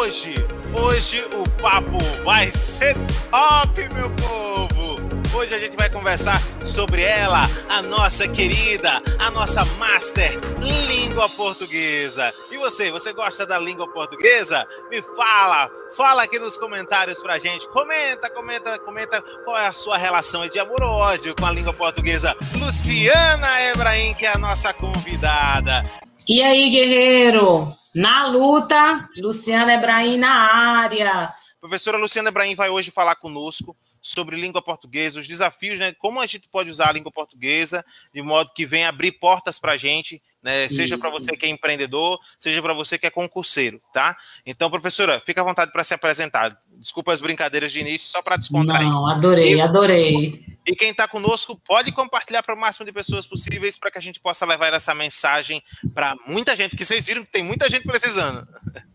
hoje, hoje o papo vai ser top, meu povo! Hoje a gente vai conversar sobre ela, a nossa querida, a nossa master língua portuguesa. E você, você gosta da língua portuguesa? Me fala, fala aqui nos comentários pra gente. Comenta, comenta, comenta qual é a sua relação de amor ou ódio com a língua portuguesa. Luciana Ebrahim, que é a nossa convidada. E aí, guerreiro? Na luta, Luciana Ebrahim na área. Professora Luciana Ebrahim vai hoje falar conosco sobre língua portuguesa, os desafios, né? Como a gente pode usar a língua portuguesa de modo que venha abrir portas para a gente, né? Seja para você que é empreendedor, seja para você que é concurseiro, tá? Então, professora, fica à vontade para se apresentar. Desculpa as brincadeiras de início, só para descontrair. Não, adorei, e, adorei. E quem está conosco pode compartilhar para o máximo de pessoas possíveis para que a gente possa levar essa mensagem para muita gente, que vocês viram que tem muita gente precisando.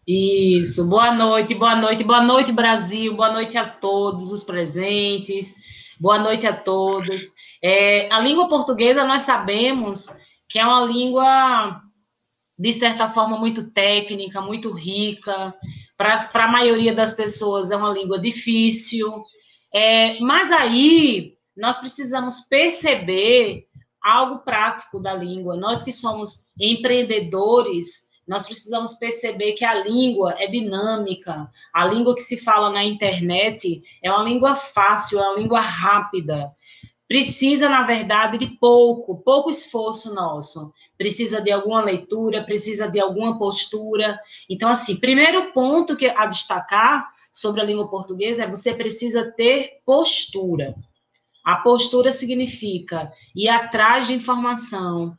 Isso, boa noite, boa noite, boa noite, Brasil, boa noite a todos os presentes, boa noite a todos. É, a língua portuguesa, nós sabemos que é uma língua, de certa forma, muito técnica, muito rica, para a maioria das pessoas é uma língua difícil, é, mas aí nós precisamos perceber algo prático da língua. Nós que somos empreendedores, nós precisamos perceber que a língua é dinâmica. A língua que se fala na internet é uma língua fácil, é uma língua rápida. Precisa, na verdade, de pouco, pouco esforço nosso. Precisa de alguma leitura, precisa de alguma postura. Então, assim, primeiro ponto que a destacar sobre a língua portuguesa é você precisa ter postura. A postura significa ir atrás de informação.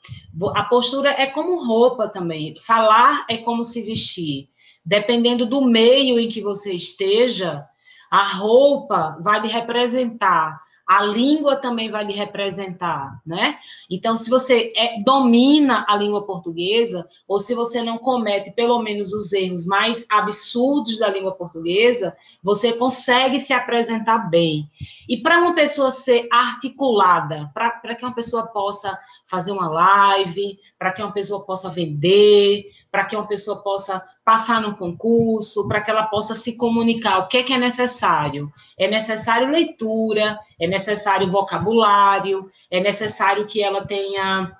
A postura é como roupa também. Falar é como se vestir. Dependendo do meio em que você esteja, a roupa vai lhe representar a língua também vai lhe representar, né? Então, se você é, domina a língua portuguesa, ou se você não comete pelo menos os erros mais absurdos da língua portuguesa, você consegue se apresentar bem. E para uma pessoa ser articulada, para que uma pessoa possa fazer uma live, para que uma pessoa possa vender, para que uma pessoa possa passar no concurso, para que ela possa se comunicar. O que é, que é necessário? É necessário leitura, é necessário vocabulário, é necessário que ela tenha,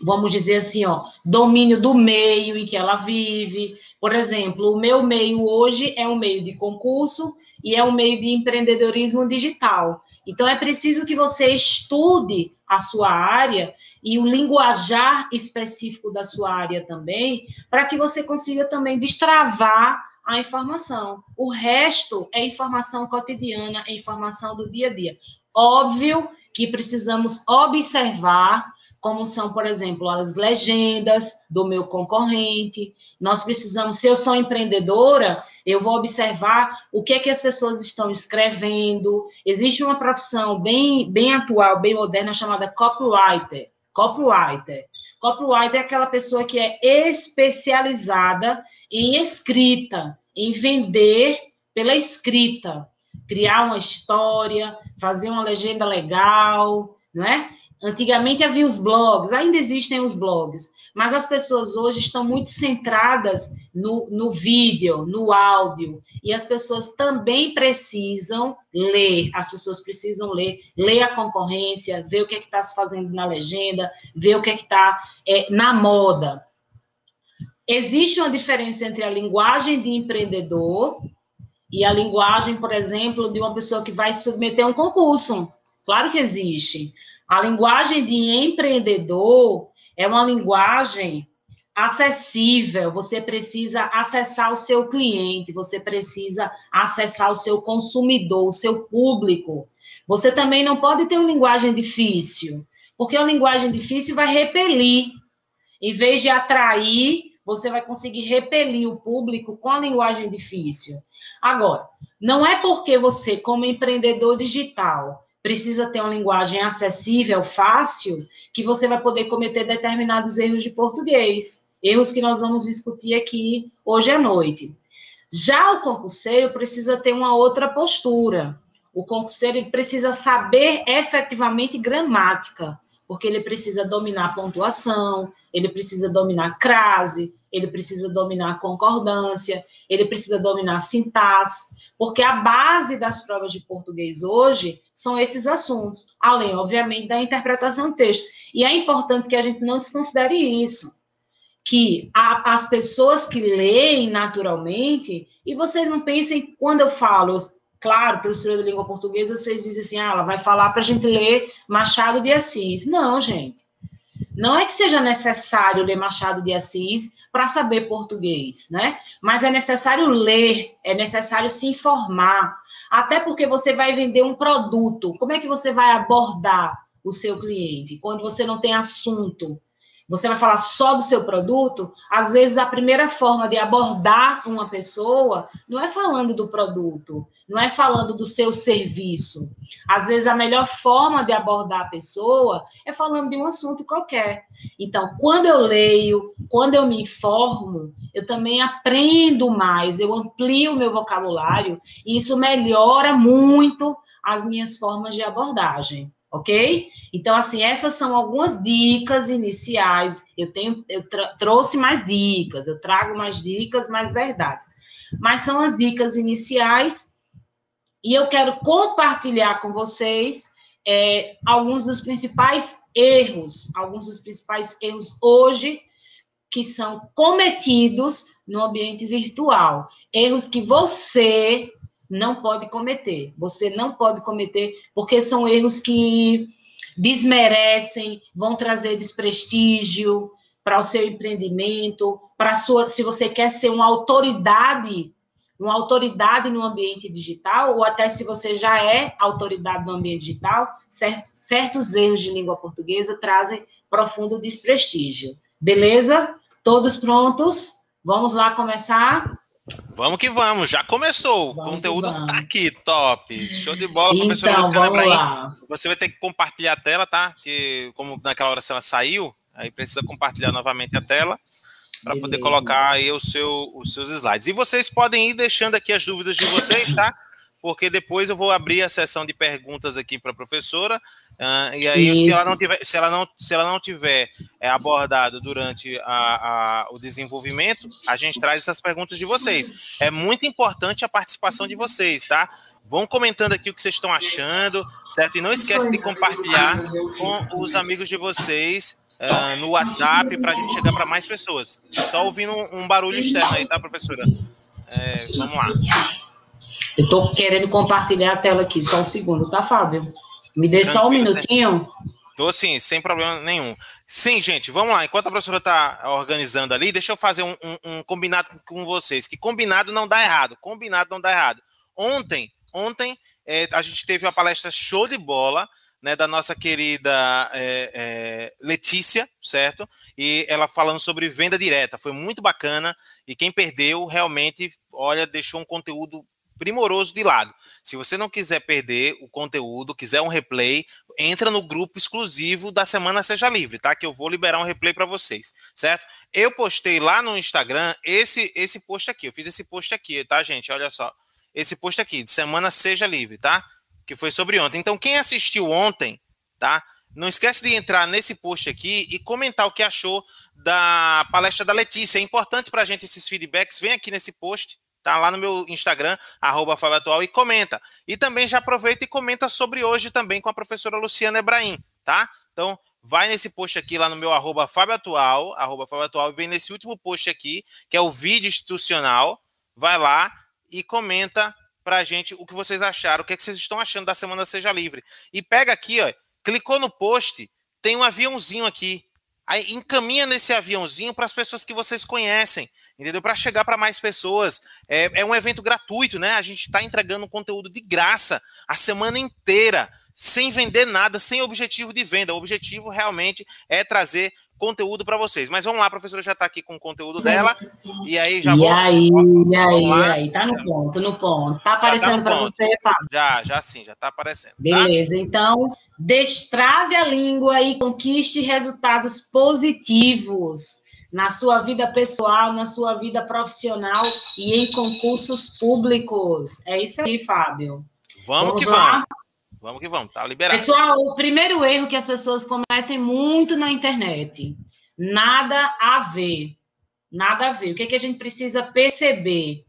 vamos dizer assim, ó, domínio do meio em que ela vive. Por exemplo, o meu meio hoje é um meio de concurso e é um meio de empreendedorismo digital. Então, é preciso que você estude a sua área e o linguajar específico da sua área também, para que você consiga também destravar a informação. O resto é informação cotidiana, é informação do dia a dia. Óbvio que precisamos observar como são, por exemplo, as legendas do meu concorrente. Nós precisamos, se eu sou empreendedora, eu vou observar o que é que as pessoas estão escrevendo. Existe uma profissão bem, bem atual, bem moderna, chamada copywriter. Copywriter. Copywriter é aquela pessoa que é especializada em escrita, em vender pela escrita, criar uma história, fazer uma legenda legal, não é? Antigamente havia os blogs, ainda existem os blogs, mas as pessoas hoje estão muito centradas no, no vídeo, no áudio, e as pessoas também precisam ler, as pessoas precisam ler, ler a concorrência, ver o que é está se fazendo na legenda, ver o que é está é, na moda. Existe uma diferença entre a linguagem de empreendedor e a linguagem, por exemplo, de uma pessoa que vai submeter a um concurso. Claro que existe. A linguagem de empreendedor é uma linguagem acessível, você precisa acessar o seu cliente, você precisa acessar o seu consumidor, o seu público. Você também não pode ter uma linguagem difícil, porque uma linguagem difícil vai repelir. Em vez de atrair, você vai conseguir repelir o público com a linguagem difícil. Agora, não é porque você, como empreendedor digital, precisa ter uma linguagem acessível, fácil, que você vai poder cometer determinados erros de português. Erros que nós vamos discutir aqui hoje à noite. Já o concurseiro precisa ter uma outra postura. O concurseiro precisa saber efetivamente gramática, porque ele precisa dominar pontuação, ele precisa dominar crase, ele precisa dominar concordância, ele precisa dominar sintaxe, porque a base das provas de português hoje são esses assuntos, além, obviamente, da interpretação do texto. E é importante que a gente não desconsidere isso, que a, as pessoas que leem naturalmente, e vocês não pensem, quando eu falo, claro, professora de língua portuguesa, vocês dizem assim, ah, ela vai falar para a gente ler Machado de Assis. Não, gente. Não é que seja necessário ler Machado de Assis para saber português, né? Mas é necessário ler, é necessário se informar, até porque você vai vender um produto. Como é que você vai abordar o seu cliente quando você não tem assunto? Você vai falar só do seu produto, às vezes a primeira forma de abordar uma pessoa não é falando do produto, não é falando do seu serviço. Às vezes a melhor forma de abordar a pessoa é falando de um assunto qualquer. Então, quando eu leio, quando eu me informo, eu também aprendo mais, eu amplio o meu vocabulário e isso melhora muito as minhas formas de abordagem ok? Então, assim, essas são algumas dicas iniciais. Eu tenho, eu trouxe mais dicas, eu trago mais dicas, mais verdades. Mas são as dicas iniciais e eu quero compartilhar com vocês é, alguns dos principais erros, alguns dos principais erros hoje que são cometidos no ambiente virtual. Erros que você não pode cometer. Você não pode cometer, porque são erros que desmerecem, vão trazer desprestígio para o seu empreendimento, para sua, se você quer ser uma autoridade, uma autoridade no ambiente digital, ou até se você já é autoridade no ambiente digital, certos erros de língua portuguesa trazem profundo desprestígio. Beleza? Todos prontos? Vamos lá começar? Vamos que vamos, já começou. O conteúdo tá aqui, top. Show de bola, então, professora Luciana Ibrahim. Você vai ter que compartilhar a tela, tá? Que como naquela hora ela saiu, aí precisa compartilhar novamente a tela para poder colocar aí o seu, os seus slides. E vocês podem ir deixando aqui as dúvidas de vocês, tá? porque depois eu vou abrir a sessão de perguntas aqui para a professora, uh, e aí se ela não tiver, se ela não, se ela não tiver é, abordado durante a, a, o desenvolvimento, a gente traz essas perguntas de vocês. É muito importante a participação de vocês, tá? Vão comentando aqui o que vocês estão achando, certo? E não esquece de compartilhar com os amigos de vocês uh, no WhatsApp para a gente chegar para mais pessoas. Estou ouvindo um barulho externo aí, tá, professora? É, vamos lá. Eu estou querendo compartilhar a tela aqui, só um segundo, tá, Fábio? Me dê só um minutinho. Tô sim, sem problema nenhum. Sim, gente, vamos lá. Enquanto a professora está organizando ali, deixa eu fazer um, um, um, combinado com vocês. Que combinado não dá errado. Combinado não dá errado. Ontem, ontem é, a gente teve uma palestra show de bola, né, da nossa querida é, é, Letícia, certo? E ela falando sobre venda direta. Foi muito bacana. E quem perdeu, realmente, olha, deixou um conteúdo primoroso de lado. Se você não quiser perder o conteúdo, quiser um replay, entra no grupo exclusivo da Semana Seja Livre, tá? Que eu vou liberar um replay para vocês, certo? Eu postei lá no Instagram esse esse post aqui. Eu fiz esse post aqui, tá, gente? Olha só. Esse post aqui, de Semana Seja Livre, tá? Que foi sobre ontem. Então, quem assistiu ontem, tá? Não esquece de entrar nesse post aqui e comentar o que achou da palestra da Letícia. É importante para a gente esses feedbacks. Vem aqui nesse post, Tá lá no meu Instagram, arroba e comenta. E também já aproveita e comenta sobre hoje também com a professora Luciana Ebrahim, tá? Então, vai nesse post aqui lá no meu arroba Fábio Atual, arroba Fábio Atual, e vem nesse último post aqui, que é o vídeo institucional, vai lá e comenta pra gente o que vocês acharam, o que, é que vocês estão achando da Semana Seja Livre. E pega aqui, ó, clicou no post, tem um aviãozinho aqui. Aí encaminha nesse aviãozinho para as pessoas que vocês conhecem entendeu? Para chegar para mais pessoas. É, é, um evento gratuito, né? A gente está entregando conteúdo de graça a semana inteira, sem vender nada, sem objetivo de venda. O objetivo realmente é trazer conteúdo para vocês. Mas vamos lá, a professora já está aqui com o conteúdo dela. E aí já e vou, aí, vamos, e aí, e aí, tá no ponto, no ponto. Tá, tá aparecendo tá para você, Fábio? Já, já sim, já tá aparecendo. Tá? Beleza, tá? então destrave a língua e conquiste resultados positivos na sua vida pessoal, na sua vida profissional e em concursos públicos. É isso aí, Fábio. Vamos, vamos que lá? vamos. Vamos que vamos, tá liberado. Pessoal, o primeiro erro que as pessoas cometem muito na internet: nada a ver. Nada a ver. O que, é que a gente precisa perceber?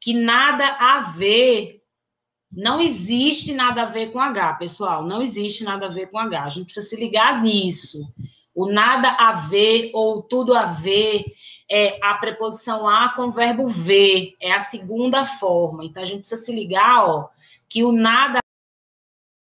Que nada a ver, não existe nada a ver com H, pessoal. Não existe nada a ver com H. A gente precisa se ligar nisso. O nada a ver ou tudo a ver é a preposição a com o verbo ver, é a segunda forma. Então a gente precisa se ligar, ó, que o nada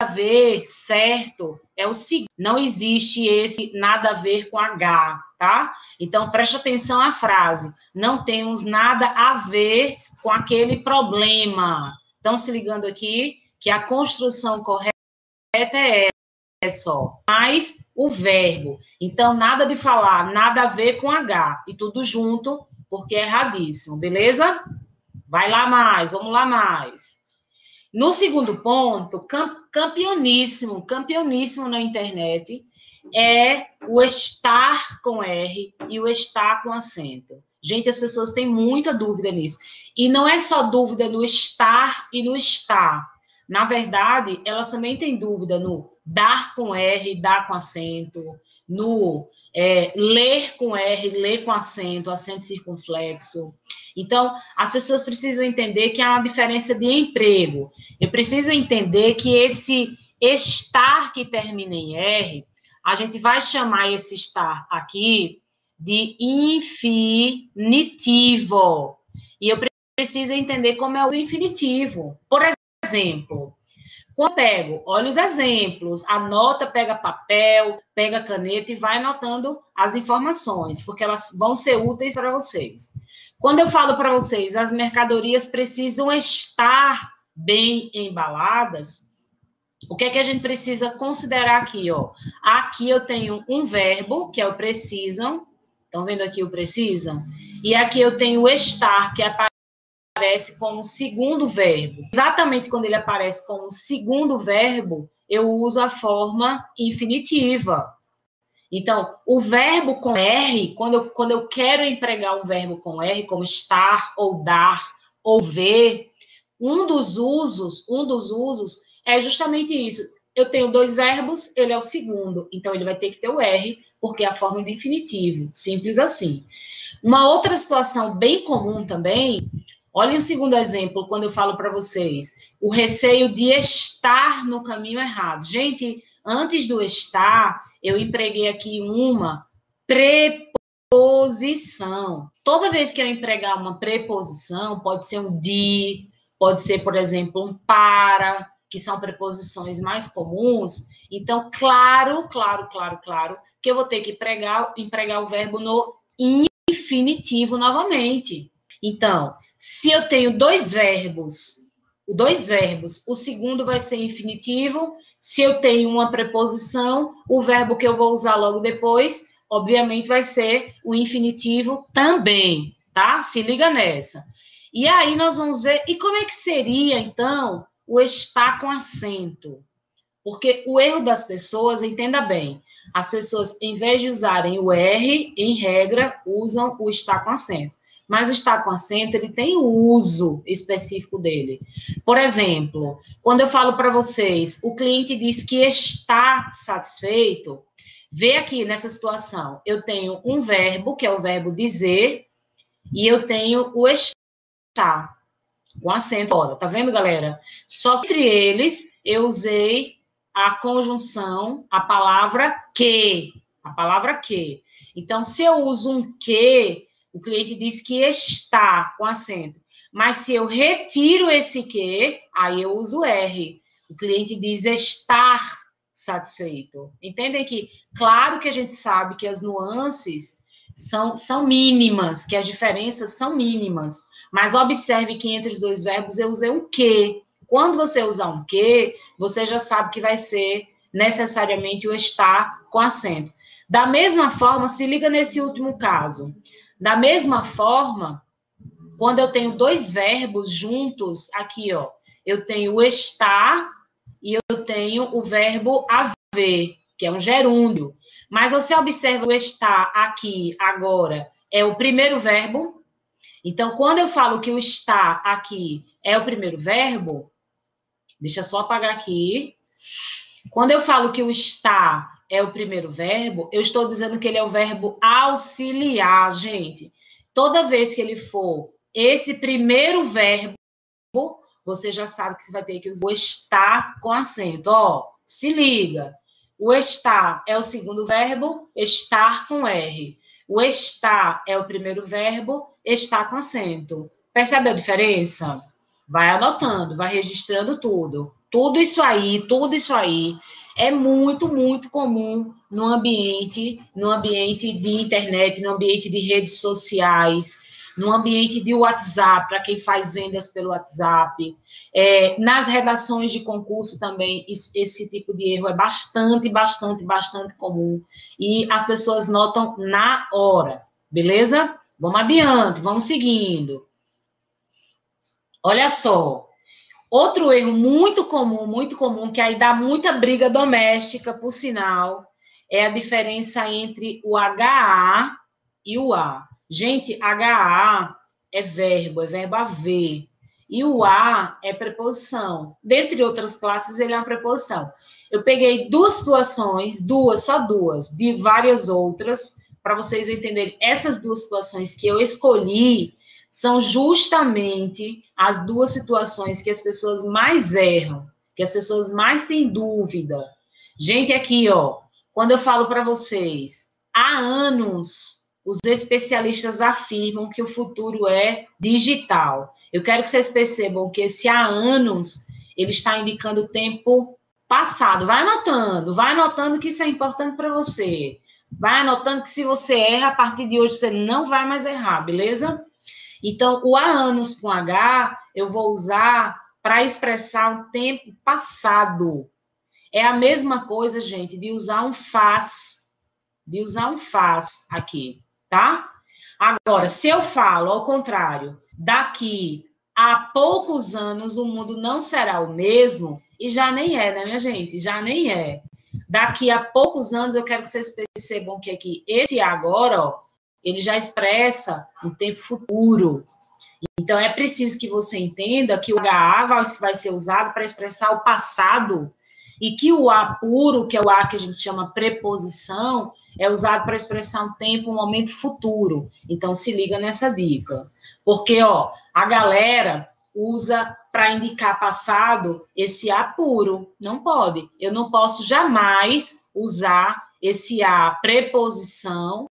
a ver, certo, é o seguinte, não existe esse nada a ver com H, tá? Então preste atenção à frase. Não temos nada a ver com aquele problema. Estão se ligando aqui que a construção correta é só, mais o verbo. Então, nada de falar, nada a ver com H, e tudo junto, porque é erradíssimo, beleza? Vai lá mais, vamos lá mais. No segundo ponto, campeoníssimo, campeoníssimo na internet, é o estar com R e o estar com acento. Gente, as pessoas têm muita dúvida nisso. E não é só dúvida no estar e no estar. Na verdade, elas também têm dúvida no dar com R, dar com acento, no é, ler com R, ler com acento, acento circunflexo. Então, as pessoas precisam entender que há uma diferença de emprego. Eu preciso entender que esse estar que termina em R, a gente vai chamar esse estar aqui de infinitivo. E eu preciso entender como é o infinitivo. Por exemplo, quando pego, olha os exemplos, anota, pega papel, pega caneta e vai anotando as informações, porque elas vão ser úteis para vocês. Quando eu falo para vocês, as mercadorias precisam estar bem embaladas, o que é que a gente precisa considerar aqui, ó? Aqui eu tenho um verbo, que é o precisam. Estão vendo aqui o precisam? E aqui eu tenho o estar, que é aparece como segundo verbo. Exatamente quando ele aparece como segundo verbo, eu uso a forma infinitiva. Então, o verbo com R, quando eu, quando eu quero empregar um verbo com R, como estar, ou dar, ou ver, um dos usos, um dos usos é justamente isso. Eu tenho dois verbos, ele é o segundo, então ele vai ter que ter o R, porque é a forma de infinitivo, simples assim. Uma outra situação bem comum também Olhem o segundo exemplo, quando eu falo para vocês, o receio de estar no caminho errado. Gente, antes do estar, eu empreguei aqui uma preposição. Toda vez que eu empregar uma preposição, pode ser um de, pode ser, por exemplo, um para, que são preposições mais comuns. Então, claro, claro, claro, claro, que eu vou ter que empregar, empregar o verbo no infinitivo novamente. Então, se eu tenho dois verbos, dois verbos, o segundo vai ser infinitivo. Se eu tenho uma preposição, o verbo que eu vou usar logo depois, obviamente, vai ser o infinitivo também, tá? Se liga nessa. E aí nós vamos ver, e como é que seria, então, o estar com acento? Porque o erro das pessoas, entenda bem, as pessoas, em vez de usarem o R, em regra, usam o estar com acento mas o com acento, ele tem o uso específico dele. Por exemplo, quando eu falo para vocês, o cliente diz que está satisfeito, vê aqui nessa situação, eu tenho um verbo, que é o verbo dizer, e eu tenho o estar, com acento. Olha, tá vendo, galera? Só que entre eles, eu usei a conjunção, a palavra que. A palavra que. Então, se eu uso um que, o cliente diz que está com acento. Mas se eu retiro esse que, aí eu uso R. O cliente diz estar satisfeito. Entendem que, claro que a gente sabe que as nuances são, são mínimas, que as diferenças são mínimas. Mas observe que entre os dois verbos eu usei um que. Quando você usar um que, você já sabe que vai ser necessariamente o estar com acento. Da mesma forma, se liga nesse último caso. Da mesma forma, quando eu tenho dois verbos juntos, aqui, ó, eu tenho o estar e eu tenho o verbo haver, que é um gerúndio. Mas você observa o estar aqui, agora, é o primeiro verbo. Então, quando eu falo que o estar aqui é o primeiro verbo, deixa só apagar aqui. Quando eu falo que o estar é o primeiro verbo, eu estou dizendo que ele é o verbo auxiliar, gente. Toda vez que ele for esse primeiro verbo, você já sabe que você vai ter que usar o estar com acento. Ó, se liga. O estar é o segundo verbo, estar com R. O estar é o primeiro verbo, estar com acento. Percebe a diferença? Vai anotando, vai registrando tudo. Tudo isso aí, tudo isso aí é muito, muito comum no ambiente, no ambiente de internet, no ambiente de redes sociais, no ambiente de WhatsApp, para quem faz vendas pelo WhatsApp. É, nas redações de concurso também, isso, esse tipo de erro é bastante, bastante, bastante comum. E as pessoas notam na hora, beleza? Vamos adiante, vamos seguindo. Olha só. Outro erro muito comum, muito comum, que aí dá muita briga doméstica, por sinal, é a diferença entre o HA e o A. Gente, HA é verbo, é verbo haver. E o A é preposição. Dentre outras classes, ele é uma preposição. Eu peguei duas situações, duas, só duas, de várias outras, para vocês entenderem. Essas duas situações que eu escolhi são justamente as duas situações que as pessoas mais erram, que as pessoas mais têm dúvida. Gente, aqui, ó, quando eu falo para vocês, há anos os especialistas afirmam que o futuro é digital. Eu quero que vocês percebam que esse há anos ele está indicando o tempo passado. Vai anotando, vai anotando que isso é importante para você. Vai anotando que se você erra, a partir de hoje você não vai mais errar, beleza? Então, o há anos com H eu vou usar para expressar um tempo passado. É a mesma coisa, gente, de usar um faz, de usar um faz aqui tá? Agora, se eu falo ao contrário, daqui a poucos anos o mundo não será o mesmo, e já nem é, né, minha gente? Já nem é. Daqui a poucos anos eu quero que vocês percebam que aqui esse agora, ó, ele já expressa um tempo futuro. Então é preciso que você entenda que o HA vai, vai ser usado para expressar o passado e que o A puro, que é o A que a gente chama preposição, é usado para expressar um tempo, um momento futuro. Então, se liga nessa dica. Porque, ó, a galera usa para indicar passado esse A puro. Não pode. Eu não posso jamais usar esse A preposição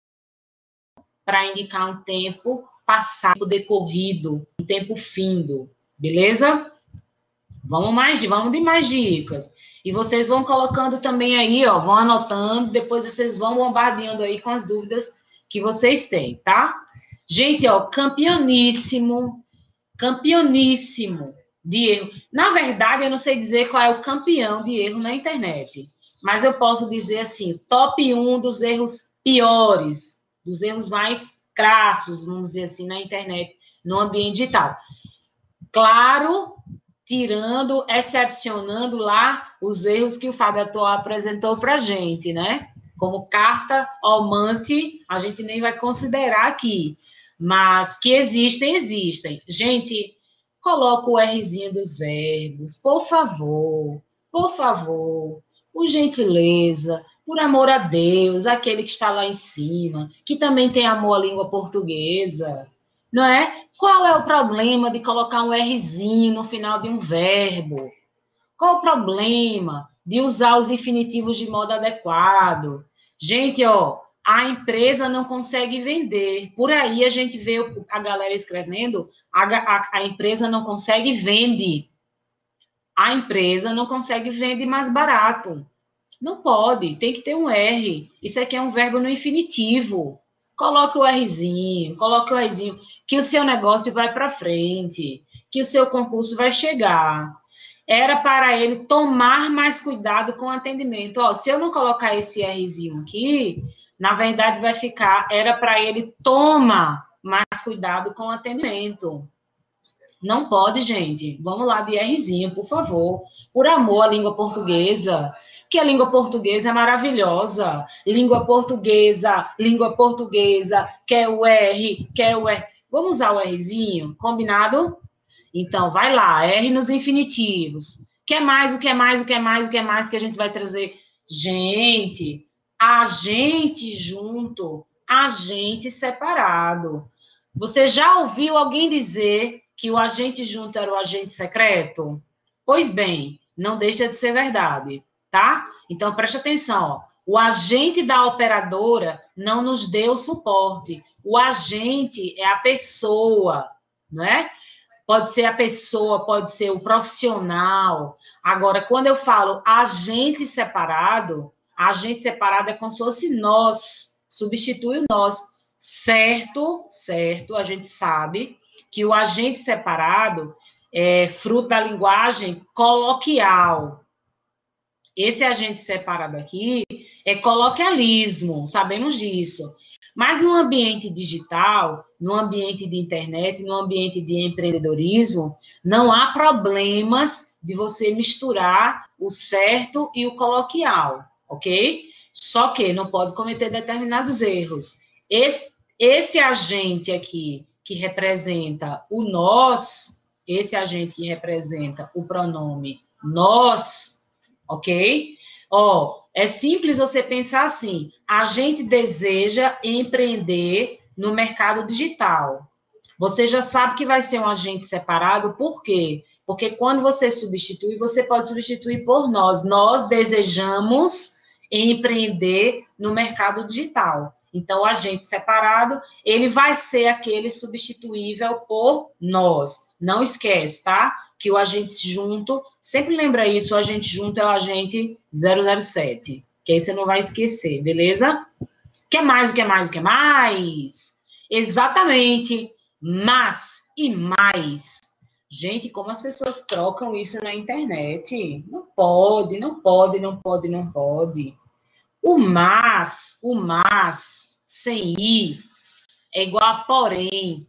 para indicar um tempo passado, decorrido, um tempo findo. Beleza? Vamos mais, vamos de mais dicas. E vocês vão colocando também aí, ó, vão anotando, depois vocês vão bombardeando aí com as dúvidas que vocês têm, tá? Gente, ó, campeoníssimo, campeoníssimo de erro. Na verdade, eu não sei dizer qual é o campeão de erro na internet, mas eu posso dizer assim, top 1 dos erros piores, dos erros mais crassos, vamos dizer assim, na internet, no ambiente digital. Claro tirando, excepcionando lá os erros que o Fábio Atual apresentou para a gente, né? Como carta almante, a gente nem vai considerar aqui, mas que existem, existem. Gente, coloca o Rzinho dos verbos, por favor, por favor, por gentileza, por amor a Deus, aquele que está lá em cima, que também tem amor à língua portuguesa, não é? Qual é o problema de colocar um Rzinho no final de um verbo? Qual o problema de usar os infinitivos de modo adequado? Gente, ó, a empresa não consegue vender. Por aí a gente vê a galera escrevendo, a, a, a empresa não consegue vende. A empresa não consegue vende mais barato. Não pode, tem que ter um R. Isso aqui é um verbo no infinitivo. Coloque o Rzinho, coloque o Rzinho, que o seu negócio vai para frente, que o seu concurso vai chegar. Era para ele tomar mais cuidado com o atendimento. Ó, se eu não colocar esse Rzinho aqui, na verdade vai ficar, era para ele tomar mais cuidado com o atendimento. Não pode, gente. Vamos lá de Rzinho, por favor. Por amor à língua portuguesa que a língua portuguesa é maravilhosa. Língua portuguesa, língua portuguesa, quer o R, quer o R. Vamos usar o Rzinho, combinado? Então, vai lá, R nos infinitivos. Quer mais, o que é mais, o que é mais, o que é mais que a gente vai trazer? Gente, a gente junto, a gente separado. Você já ouviu alguém dizer que o agente junto era o agente secreto? Pois bem, não deixa de ser verdade, tá? Então preste atenção, ó. O agente da operadora não nos deu suporte. O agente é a pessoa, não é? Pode ser a pessoa, pode ser o profissional. Agora, quando eu falo agente separado, agente separado é como se fosse nós, substitui o nós. Certo, certo, a gente sabe que o agente separado é fruto da linguagem coloquial. Esse agente separado aqui é coloquialismo, sabemos disso. Mas no ambiente digital, no ambiente de internet, no ambiente de empreendedorismo, não há problemas de você misturar o certo e o coloquial, ok? Só que não pode cometer determinados erros. Esse, esse agente aqui, que representa o nós, esse agente que representa o pronome nós, ok? Ó, é simples você pensar assim: a gente deseja empreender no mercado digital. Você já sabe que vai ser um agente separado, por quê? Porque quando você substitui, você pode substituir por nós. Nós desejamos empreender no mercado digital. Então, o agente separado, ele vai ser aquele substituível por nós. Não esquece, tá? Que o agente junto, sempre lembra isso, o agente junto é o agente 007, que aí você não vai esquecer, beleza? Quer mais, o que mais, o que mais? Exatamente, mas e mais. Gente, como as pessoas trocam isso na internet? Não pode, não pode, não pode, não pode. O mas, o mas, sem i, é igual a porém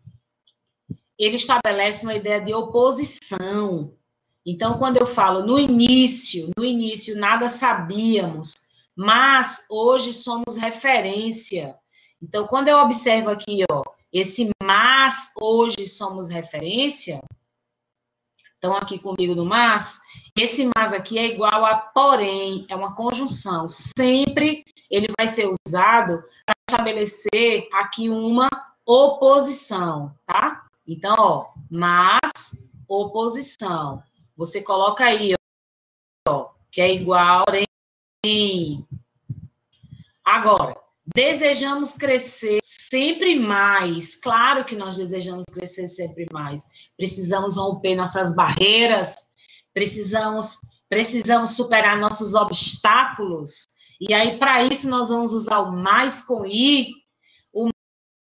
ele estabelece uma ideia de oposição. Então, quando eu falo no início, no início nada sabíamos, mas hoje somos referência. Então, quando eu observo aqui, ó, esse mas hoje somos referência, estão aqui comigo no mas, esse mas aqui é igual a porém, é uma conjunção. Sempre ele vai ser usado para estabelecer aqui uma oposição, tá? Então, ó, mas oposição. Você coloca aí, ó, que é igual em. Agora, desejamos crescer sempre mais. Claro que nós desejamos crescer sempre mais. Precisamos romper nossas barreiras, precisamos precisamos superar nossos obstáculos. E aí, para isso, nós vamos usar o mais com I,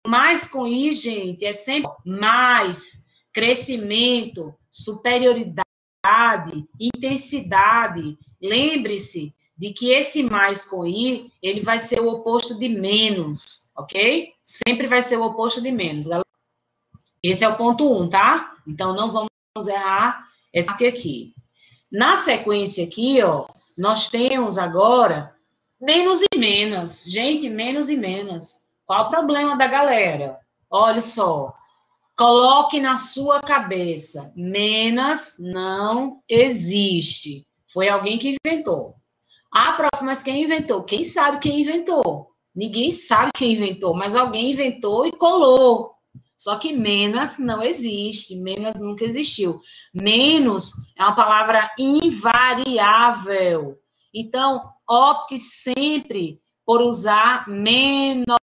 mais com I, gente, é sempre mais crescimento, superioridade, intensidade. Lembre-se de que esse mais com I, ele vai ser o oposto de menos, ok? Sempre vai ser o oposto de menos. Esse é o ponto 1, um, tá? Então, não vamos errar essa parte aqui. Na sequência aqui, ó, nós temos agora menos e menos. Gente, menos e menos. Qual o problema da galera? Olha só. Coloque na sua cabeça: menos não existe. Foi alguém que inventou. Ah, prof, mas quem inventou? Quem sabe quem inventou? Ninguém sabe quem inventou, mas alguém inventou e colou. Só que menos não existe, menos nunca existiu. Menos é uma palavra invariável. Então, opte sempre por usar menos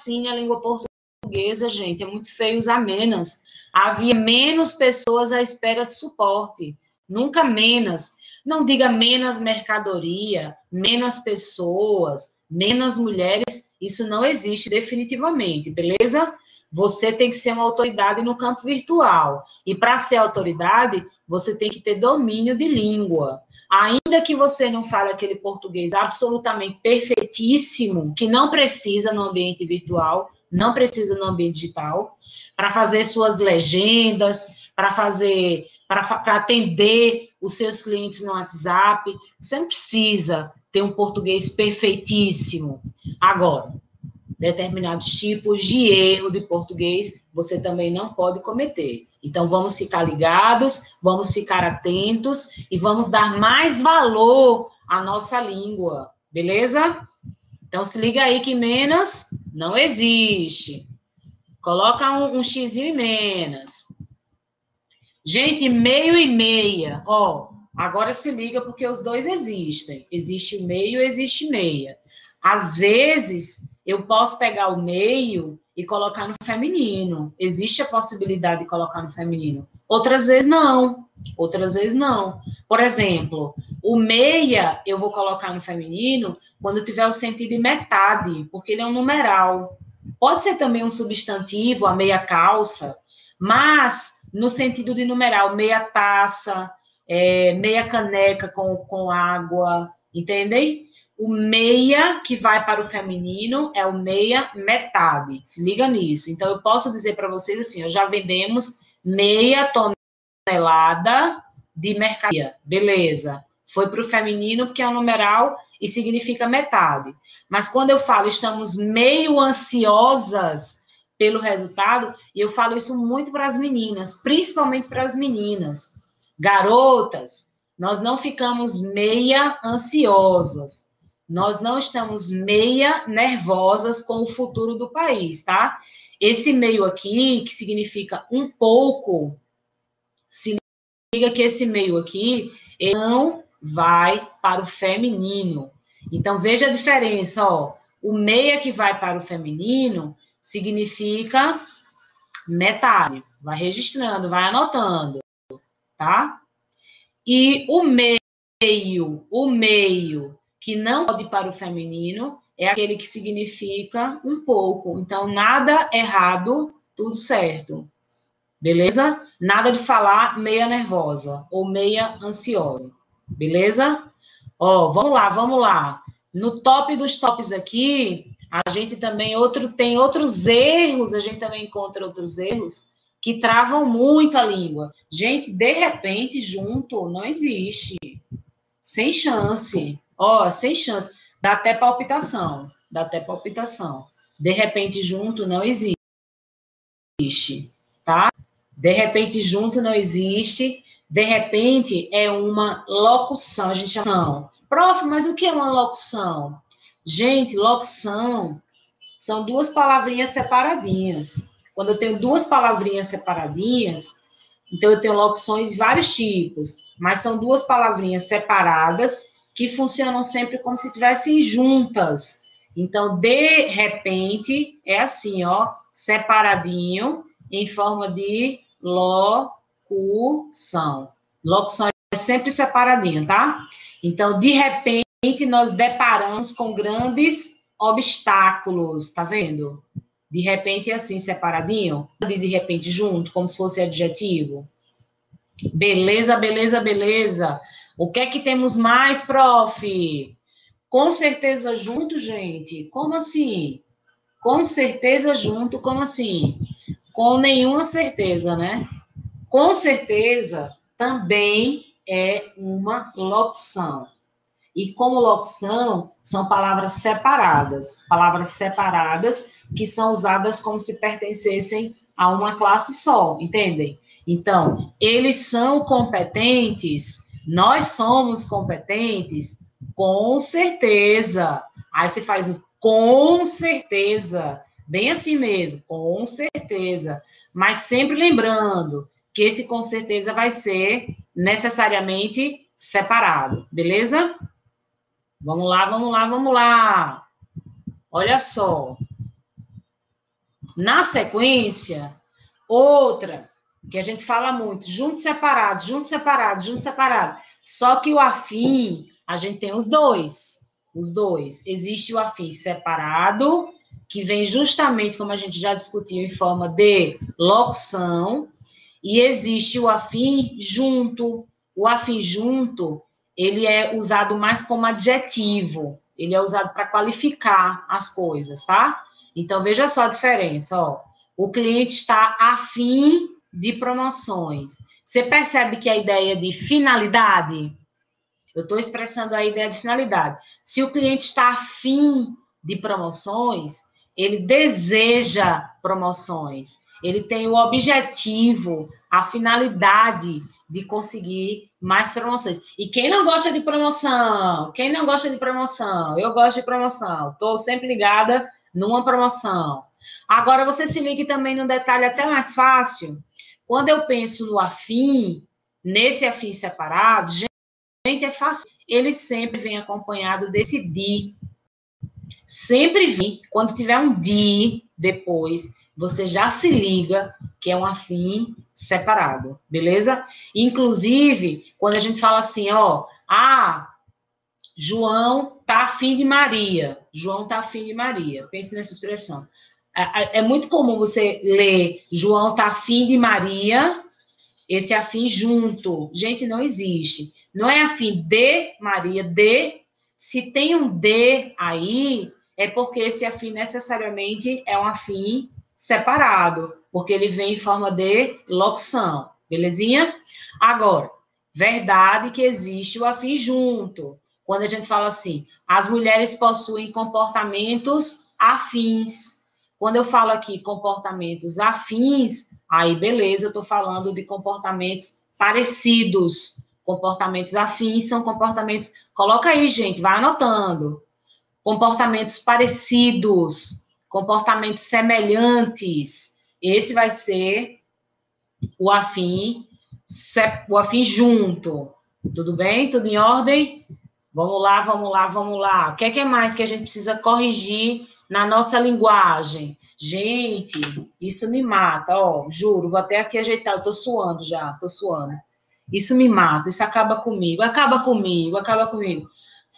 Sim, a língua portuguesa, gente, é muito feio usar menos. Havia menos pessoas à espera de suporte, nunca menos. Não diga menos mercadoria, menos pessoas, menos mulheres, isso não existe definitivamente, beleza? Você tem que ser uma autoridade no campo virtual. E para ser autoridade, você tem que ter domínio de língua. Ainda que você não fale aquele português absolutamente perfeitíssimo, que não precisa no ambiente virtual, não precisa no ambiente digital, para fazer suas legendas, para fazer, para atender os seus clientes no WhatsApp, você não precisa ter um português perfeitíssimo. Agora, determinados tipos de erro de português você também não pode cometer. Então, vamos ficar ligados, vamos ficar atentos e vamos dar mais valor à nossa língua, beleza? Então, se liga aí que menos não existe. Coloca um, um xizinho e menos. Gente, meio e meia. Ó, agora se liga porque os dois existem. Existe meio, existe meia. Às vezes, eu posso pegar o meio e colocar no feminino. Existe a possibilidade de colocar no feminino. Outras vezes não. Outras vezes não. Por exemplo, o meia eu vou colocar no feminino quando tiver o sentido de metade, porque ele é um numeral. Pode ser também um substantivo, a meia calça, mas no sentido de numeral, meia taça, é, meia caneca com, com água, entendem? O meia que vai para o feminino é o meia metade. Se liga nisso. Então, eu posso dizer para vocês assim: já vendemos meia tonelada de mercadoria. Beleza. Foi para o feminino, porque é um numeral e significa metade. Mas quando eu falo estamos meio ansiosas pelo resultado, e eu falo isso muito para as meninas, principalmente para as meninas. Garotas, nós não ficamos meia ansiosas nós não estamos meia nervosas com o futuro do país, tá? Esse meio aqui, que significa um pouco, liga que esse meio aqui não vai para o feminino. Então, veja a diferença, ó. O meia que vai para o feminino significa metade. Vai registrando, vai anotando, tá? E o meio, o meio que não pode para o feminino é aquele que significa um pouco. Então, nada errado, tudo certo. Beleza? Nada de falar meia nervosa ou meia ansiosa. Beleza? Ó, vamos lá, vamos lá. No top dos tops aqui, a gente também outro tem outros erros, a gente também encontra outros erros que travam muito a língua. Gente, de repente, junto não existe. Sem chance. Ó, sem chance. Dá até palpitação. Dá até palpitação. De repente, junto não existe. Tá? De repente, junto não existe. De repente, é uma locução. A gente chama. Prof, mas o que é uma locução? Gente, locução são duas palavrinhas separadinhas. Quando eu tenho duas palavrinhas separadinhas, então eu tenho locuções de vários tipos, mas são duas palavrinhas separadas que funcionam sempre como se estivessem juntas. Então, de repente, é assim, ó, separadinho, em forma de locução. Locução é sempre separadinho, tá? Então, de repente, nós deparamos com grandes obstáculos, tá vendo? De repente, é assim, separadinho, de repente, junto, como se fosse adjetivo. Beleza, beleza, beleza. O que é que temos mais, prof? Com certeza junto, gente? Como assim? Com certeza junto, como assim? Com nenhuma certeza, né? Com certeza também é uma locução. E como locução, são palavras separadas. Palavras separadas que são usadas como se pertencessem a uma classe só, entendem? Então, eles são competentes nós somos competentes? Com certeza. Aí você faz o com certeza. Bem assim mesmo, com certeza. Mas sempre lembrando que esse com certeza vai ser necessariamente separado, beleza? Vamos lá, vamos lá, vamos lá. Olha só. Na sequência, outra que a gente fala muito, junto separado, junto separado, junto separado. Só que o afim, a gente tem os dois. Os dois. Existe o afim separado, que vem justamente, como a gente já discutiu, em forma de locução, e existe o afim junto. O afim junto, ele é usado mais como adjetivo. Ele é usado para qualificar as coisas, tá? Então, veja só a diferença, ó. O cliente está afim de promoções. Você percebe que a ideia de finalidade, eu estou expressando a ideia de finalidade. Se o cliente está afim de promoções, ele deseja promoções, ele tem o objetivo, a finalidade de conseguir mais promoções. E quem não gosta de promoção? Quem não gosta de promoção? Eu gosto de promoção. Estou sempre ligada numa promoção. Agora, você se ligue também num detalhe até mais fácil. Quando eu penso no afim, nesse afim separado, gente, é fácil. Ele sempre vem acompanhado desse di. Sempre vem. Quando tiver um di depois, você já se liga que é um afim separado, beleza? Inclusive, quando a gente fala assim, ó, ah, João tá afim de Maria. João tá afim de Maria. Pense nessa expressão. É, muito comum você ler João tá afim de Maria, esse afim junto. Gente, não existe. Não é afim de Maria, de. Se tem um de aí, é porque esse afim necessariamente é um afim separado, porque ele vem em forma de locução, belezinha? Agora, verdade que existe o afim junto. Quando a gente fala assim, as mulheres possuem comportamentos afins. Quando eu falo aqui comportamentos afins, aí beleza, eu estou falando de comportamentos parecidos. Comportamentos afins são comportamentos. Coloca aí, gente, vai anotando. Comportamentos parecidos comportamentos semelhantes. Esse vai ser o afim, o afim junto. Tudo bem? Tudo em ordem? Vamos lá, vamos lá, vamos lá. O que é, que é mais que a gente precisa corrigir na nossa linguagem? Gente, isso me mata, ó, juro, vou até aqui ajeitar, eu tô suando já, tô suando. Isso me mata, isso acaba comigo, acaba comigo, acaba comigo.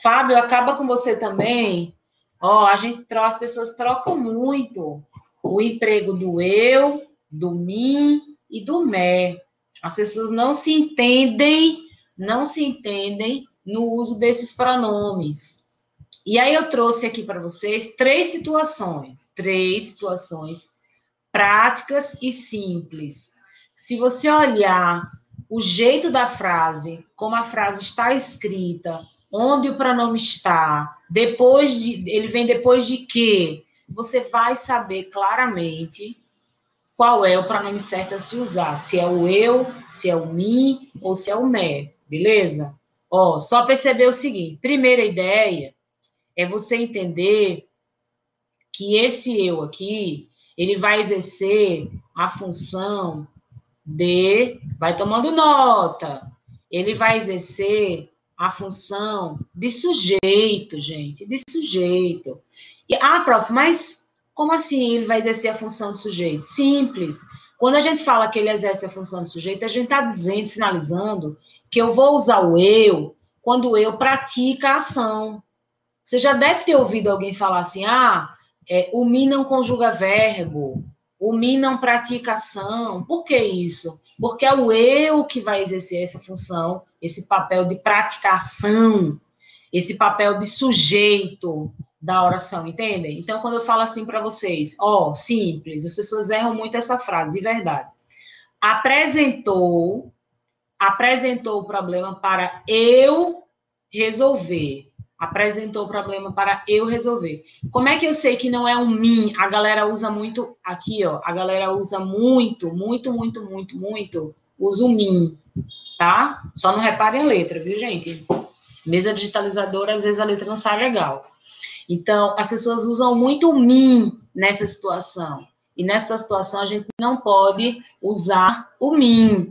Fábio, acaba com você também? Ó, a gente troca, as pessoas trocam muito o emprego do eu, do mim e do me. As pessoas não se entendem, não se entendem no uso desses pronomes. E aí eu trouxe aqui para vocês três situações, três situações práticas e simples. Se você olhar o jeito da frase, como a frase está escrita, onde o pronome está, depois de, ele vem depois de que, você vai saber claramente qual é o pronome certo a se usar, se é o eu, se é o me ou se é o me, beleza? Ó, só perceber o seguinte, primeira ideia é você entender que esse eu aqui, ele vai exercer a função de, vai tomando nota, ele vai exercer a função de sujeito, gente, de sujeito. E, ah, prof, mas como assim ele vai exercer a função de sujeito? Simples. Quando a gente fala que ele exerce a função de sujeito, a gente está dizendo, sinalizando, que eu vou usar o eu quando eu pratica a ação. Você já deve ter ouvido alguém falar assim, ah, é, o mi não conjuga verbo, o mi não pratica ação. Por que isso? Porque é o eu que vai exercer essa função esse papel de praticação, esse papel de sujeito da oração, entendem? Então, quando eu falo assim para vocês, ó, simples, as pessoas erram muito essa frase, de verdade. Apresentou, apresentou o problema para eu resolver. Apresentou o problema para eu resolver. Como é que eu sei que não é um mim? A galera usa muito aqui, ó. A galera usa muito, muito, muito, muito, muito. Usa o mim tá? Só não reparem a letra, viu, gente? Mesa digitalizadora, às vezes a letra não sai legal. Então, as pessoas usam muito o mim nessa situação. E nessa situação, a gente não pode usar o mim.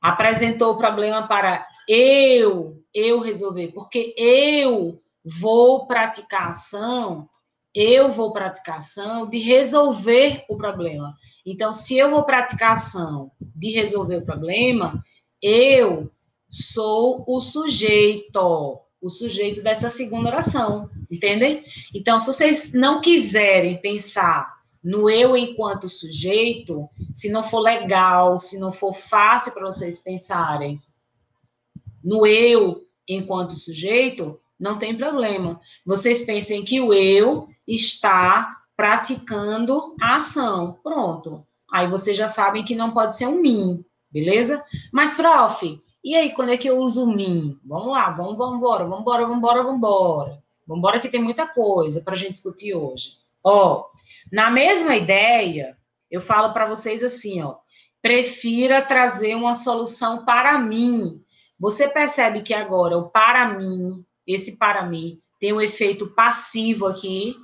Apresentou o problema para eu, eu resolver, porque eu vou praticar ação, eu vou praticar ação de resolver o problema. Então, se eu vou praticar ação de resolver o problema, eu sou o sujeito, o sujeito dessa segunda oração, entendem? Então, se vocês não quiserem pensar no eu enquanto sujeito, se não for legal, se não for fácil para vocês pensarem no eu enquanto sujeito, não tem problema. Vocês pensem que o eu está praticando a ação. Pronto. Aí vocês já sabem que não pode ser um mim, beleza? Mas, prof, e aí, quando é que eu uso o mim? Vamos lá, vamos, vamos embora, vamos embora, vamos embora, vamos embora. Vamos embora que tem muita coisa para a gente discutir hoje. Ó, na mesma ideia, eu falo para vocês assim, ó, prefira trazer uma solução para mim. Você percebe que agora o para mim, esse para mim, tem um efeito passivo aqui,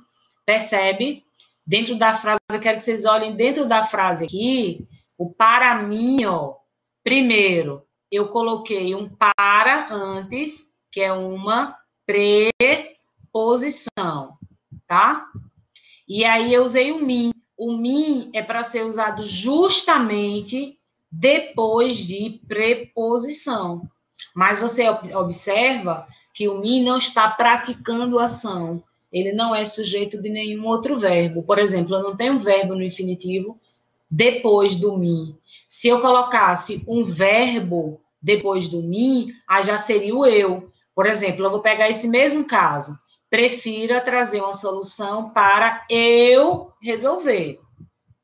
percebe? Dentro da frase, eu quero que vocês olhem dentro da frase aqui, o para mim, ó. Primeiro, eu coloquei um para antes, que é uma preposição, tá? E aí eu usei o mim. O mim é para ser usado justamente depois de preposição. Mas você observa que o mim não está praticando ação. Ele não é sujeito de nenhum outro verbo. Por exemplo, eu não tenho um verbo no infinitivo depois do mim. Se eu colocasse um verbo depois do mim, aí já seria o eu. Por exemplo, eu vou pegar esse mesmo caso. Prefira trazer uma solução para eu resolver.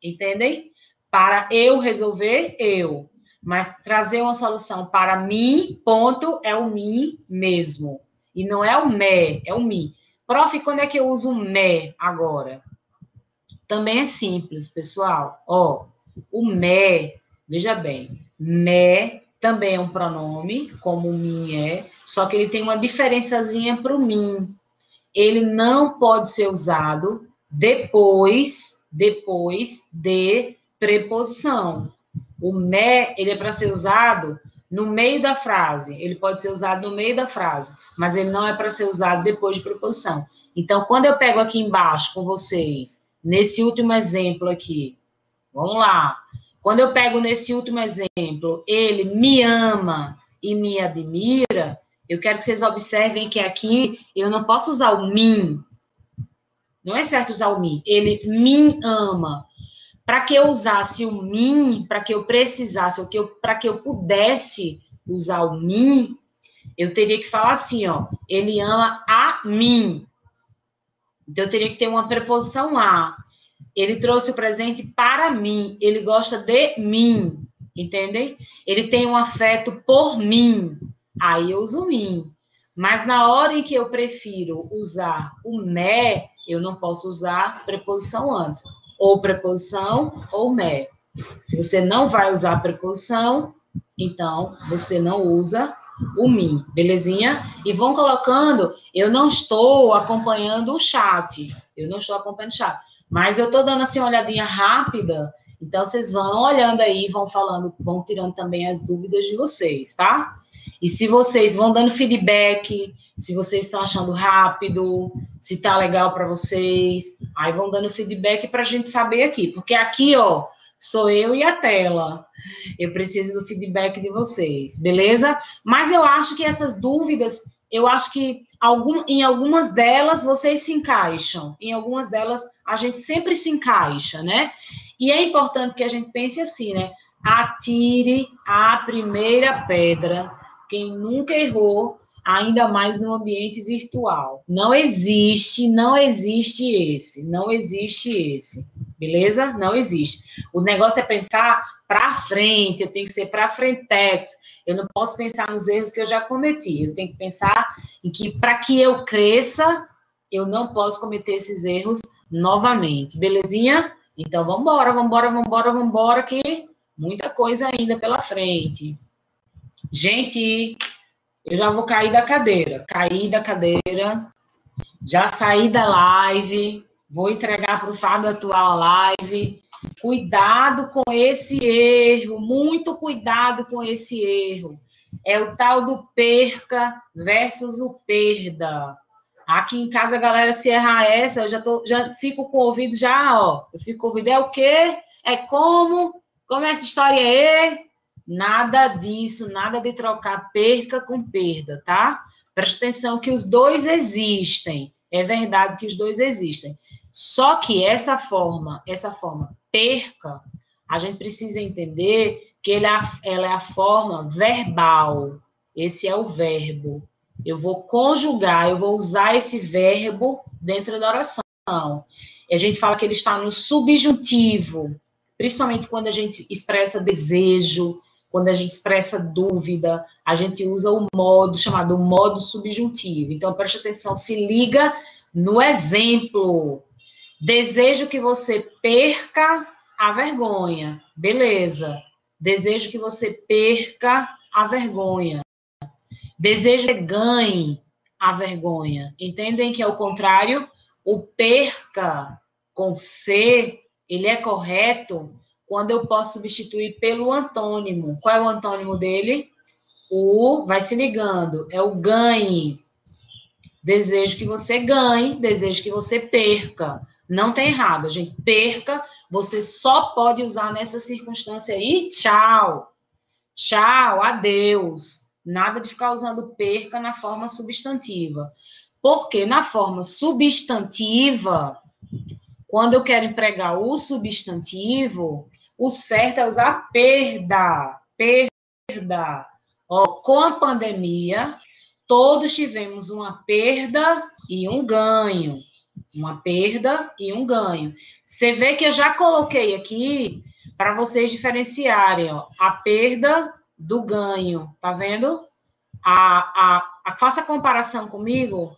Entendem? Para eu resolver, eu. Mas trazer uma solução para mim, ponto, é o mim mesmo. E não é o me, é o mim. Prof, quando é que eu uso me agora? Também é simples, pessoal. Ó, o me, veja bem, me também é um pronome, como o mim é, só que ele tem uma diferençazinha para o mim. Ele não pode ser usado depois, depois de preposição. O me, ele é para ser usado no meio da frase. Ele pode ser usado no meio da frase, mas ele não é para ser usado depois de preposição. Então, quando eu pego aqui embaixo com vocês, nesse último exemplo aqui, vamos lá. Quando eu pego nesse último exemplo, ele me ama e me admira, eu quero que vocês observem que aqui eu não posso usar o mim. Não é certo usar o mim. Ele me ama. Para que eu usasse o mim, para que eu precisasse, para que eu pudesse usar o mim, eu teria que falar assim, ó, ele ama a mim. Então eu teria que ter uma preposição a. Ele trouxe o presente para mim, ele gosta de mim, entendem? Ele tem um afeto por mim. Aí eu uso mim. Mas na hora em que eu prefiro usar o me, eu não posso usar preposição antes ou preposição ou me. Se você não vai usar preposição, então você não usa o mim, belezinha? E vão colocando, eu não estou acompanhando o chat, eu não estou acompanhando o chat, mas eu estou dando assim uma olhadinha rápida, então vocês vão olhando aí, vão falando, vão tirando também as dúvidas de vocês, tá? E se vocês vão dando feedback, se vocês estão achando rápido, se tá legal para vocês, aí vão dando feedback para a gente saber aqui, porque aqui, ó, sou eu e a tela. Eu preciso do feedback de vocês, beleza? Mas eu acho que essas dúvidas, eu acho que algum, em algumas delas vocês se encaixam, em algumas delas a gente sempre se encaixa, né? E é importante que a gente pense assim, né? Atire a primeira pedra quem nunca errou, ainda mais no ambiente virtual. Não existe, não existe esse, não existe esse. Beleza? Não existe. O negócio é pensar para frente, eu tenho que ser para frente. Eu não posso pensar nos erros que eu já cometi. Eu tenho que pensar em que para que eu cresça, eu não posso cometer esses erros novamente. Belezinha? Então vamos embora, vamos embora, vamos embora, vamos embora que muita coisa ainda pela frente. Gente, eu já vou cair da cadeira. Caí da cadeira, já saí da live, vou entregar para o Fábio atual a live. Cuidado com esse erro, muito cuidado com esse erro. É o tal do perca versus o perda. Aqui em casa, a galera, se errar essa, eu já, tô, já fico com o ouvido já, ó. Eu fico com o ouvido, é o quê? É como? Como essa história é? Nada disso, nada de trocar perca com perda, tá? Preste atenção que os dois existem. É verdade que os dois existem. Só que essa forma, essa forma perca, a gente precisa entender que ela, é ela é a forma verbal. Esse é o verbo. Eu vou conjugar, eu vou usar esse verbo dentro da oração. E a gente fala que ele está no subjuntivo, principalmente quando a gente expressa desejo, quando a gente expressa dúvida, a gente usa o modo chamado modo subjuntivo. Então, preste atenção, se liga no exemplo. Desejo que você perca a vergonha. Beleza. Desejo que você perca a vergonha. Desejo que ganhe a vergonha. Entendem que é o contrário? O perca com C, ele é correto quando eu posso substituir pelo antônimo. Qual é o antônimo dele? O, vai se ligando, é o ganhe. Desejo que você ganhe, desejo que você perca. Não tem errado, gente perca, você só pode usar nessa circunstância aí, tchau. Tchau, adeus. Nada de ficar usando perca na forma substantiva. Porque na forma substantiva, quando eu quero empregar o substantivo, o certo é usar perda. Perda. Ó, com a pandemia, todos tivemos uma perda e um ganho. Uma perda e um ganho. Você vê que eu já coloquei aqui para vocês diferenciarem ó, a perda do ganho. Tá vendo? A, a, a, faça a comparação comigo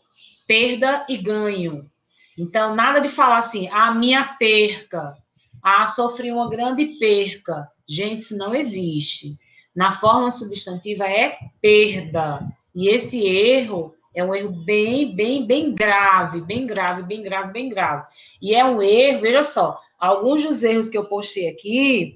perda e ganho. Então, nada de falar assim, a ah, minha perca, ah, sofri uma grande perca. Gente, isso não existe. Na forma substantiva é perda. E esse erro é um erro bem, bem, bem grave, bem grave, bem grave, bem grave. E é um erro, veja só, alguns dos erros que eu postei aqui,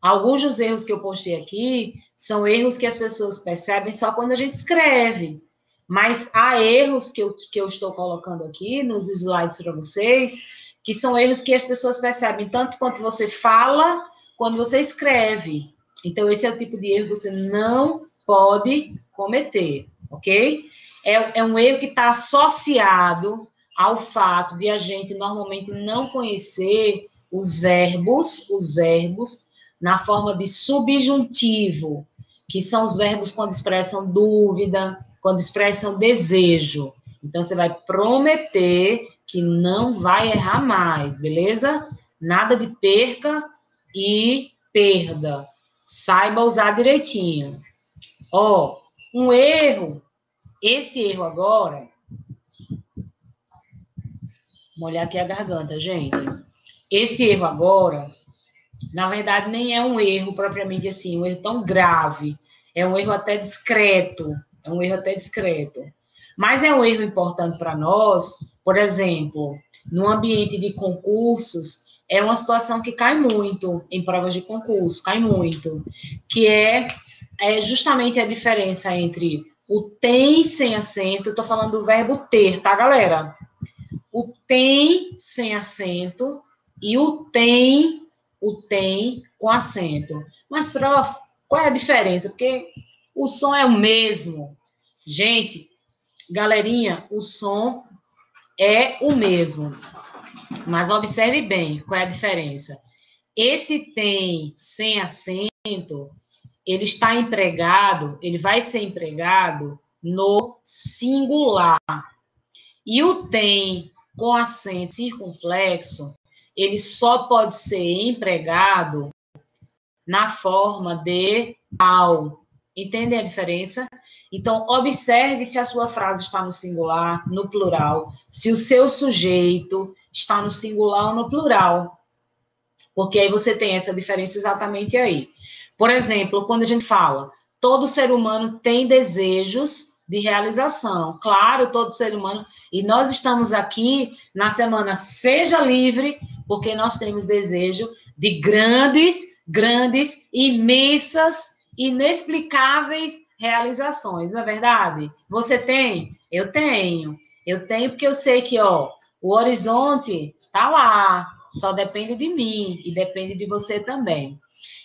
alguns dos erros que eu postei aqui são erros que as pessoas percebem só quando a gente escreve. Mas há erros que eu, que eu estou colocando aqui nos slides para vocês, que são erros que as pessoas percebem tanto quanto você fala, quando você escreve. Então, esse é o tipo de erro que você não pode cometer, ok? É, é um erro que está associado ao fato de a gente normalmente não conhecer os verbos, os verbos, na forma de subjuntivo, que são os verbos quando expressam dúvida, quando expressam desejo. Então, você vai prometer que não vai errar mais, beleza? Nada de perca e perda. Saiba usar direitinho. Ó, um erro, esse erro agora. Molhar aqui a garganta, gente. Esse erro agora, na verdade, nem é um erro propriamente assim, um erro tão grave. É um erro até discreto, é um erro até discreto. Mas é um erro importante para nós, por exemplo, no ambiente de concursos, é uma situação que cai muito em provas de concurso, cai muito, que é, é justamente a diferença entre o tem sem acento, estou falando do verbo ter, tá, galera? O tem sem acento e o tem, o tem com acento. Mas, prof, qual é a diferença? Porque o som é o mesmo. Gente, galerinha, o som é o mesmo. Mas observe bem qual é a diferença. Esse tem sem acento, ele está empregado, ele vai ser empregado no singular. E o tem com acento circunflexo, ele só pode ser empregado na forma de tal. Entendem a diferença? Então, observe se a sua frase está no singular, no plural, se o seu sujeito está no singular ou no plural. Porque aí você tem essa diferença exatamente aí. Por exemplo, quando a gente fala, todo ser humano tem desejos de realização. Claro, todo ser humano. E nós estamos aqui na semana Seja Livre, porque nós temos desejo de grandes, grandes, imensas inexplicáveis realizações, não é verdade? Você tem? Eu tenho. Eu tenho porque eu sei que, ó, o horizonte está lá, só depende de mim e depende de você também.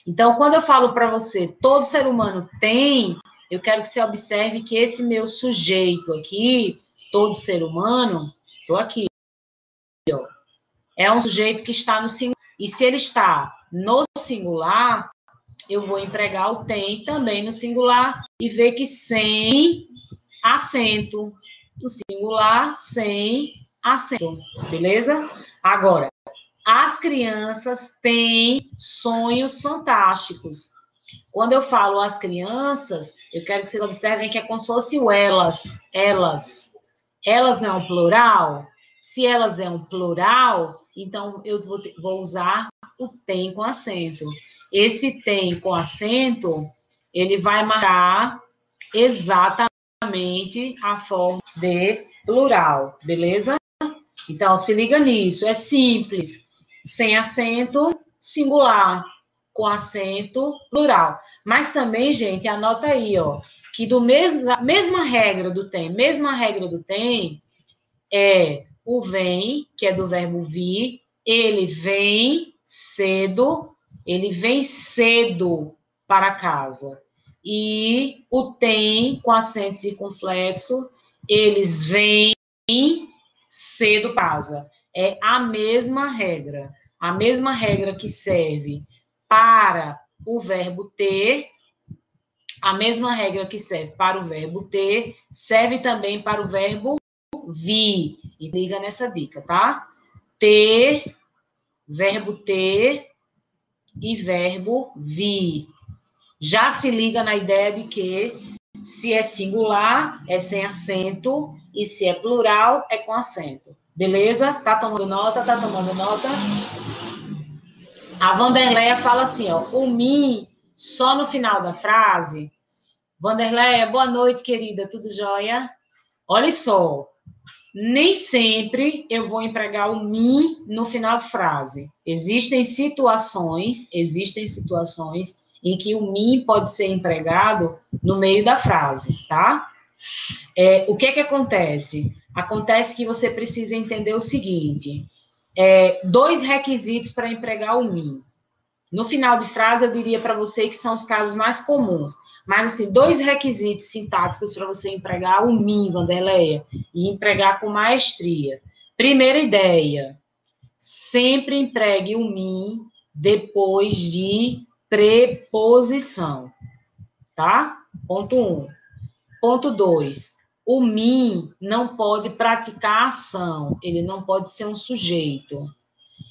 Então, quando eu falo para você, todo ser humano tem, eu quero que você observe que esse meu sujeito aqui, todo ser humano, estou aqui, ó, é um sujeito que está no singular. E se ele está no singular, eu vou empregar o tem também no singular e ver que sem acento. No singular, sem acento. Beleza? Agora, as crianças têm sonhos fantásticos. Quando eu falo as crianças, eu quero que vocês observem que é como se fosse o elas. Elas. Elas não é um plural? Se elas é um plural, então eu vou, vou usar o tem com acento. Esse tem com acento, ele vai marcar exatamente a forma de plural, beleza? Então, se liga nisso. É simples. Sem acento, singular. Com acento, plural. Mas também, gente, anota aí, ó. Que do mesmo, da mesma regra do tem, mesma regra do tem, é o vem, que é do verbo vir, ele vem cedo, ele vem cedo para casa. E o tem, com acento circunflexo, eles vêm cedo casa. É a mesma regra. A mesma regra que serve para o verbo ter, a mesma regra que serve para o verbo ter, serve também para o verbo vir. E liga nessa dica, tá? Ter, verbo ter e verbo vir. Já se liga na ideia de que se é singular, é sem acento, e se é plural, é com acento. Beleza? Tá tomando nota? Tá tomando nota? A Vanderleia fala assim, ó, o mim só no final da frase. Vanderleia, boa noite, querida, tudo jóia? Olha só, nem sempre eu vou empregar o mim no final de frase. Existem situações, existem situações em que o mim pode ser empregado no meio da frase, tá? É, o que que acontece? Acontece que você precisa entender o seguinte: é, dois requisitos para empregar o mim. No final de frase, eu diria para você que são os casos mais comuns. Mas, assim, dois requisitos sintáticos para você empregar o mim, Vanderleia, e empregar com maestria. Primeira ideia, sempre empregue o mim depois de preposição, tá? Ponto 1. Um. Ponto 2. O mim não pode praticar ação, ele não pode ser um sujeito.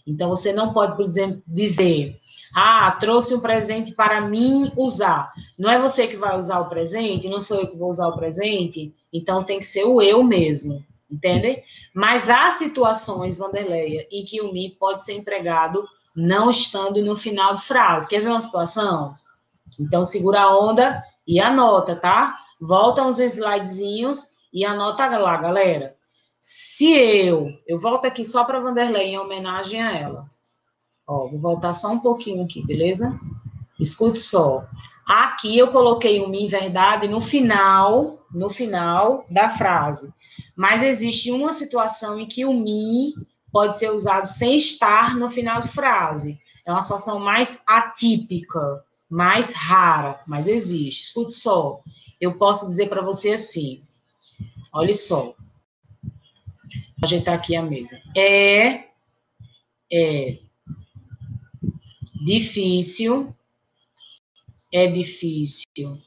Então, você não pode, por exemplo, dizer, ah, trouxe um presente para mim usar. Não é você que vai usar o presente, não sou eu que vou usar o presente, então tem que ser o eu mesmo, entende? Mas há situações, Vanderleia, em que o mim pode ser empregado não estando no final de frase. Quer ver uma situação? Então, segura a onda e anota, tá? Volta uns slidezinhos e anota lá, galera. Se eu, eu volto aqui só para Vanderlei em homenagem a ela. Ó, vou voltar só um pouquinho aqui, beleza? Escute só. Aqui eu coloquei o mim verdade no final, no final da frase. Mas existe uma situação em que o mim pode ser usado sem estar no final de frase. É uma situação mais atípica, mais rara, mas existe. Escute só. Eu posso dizer para você assim: olha só. Vou ajeitar aqui a mesa. É, é difícil, é difícil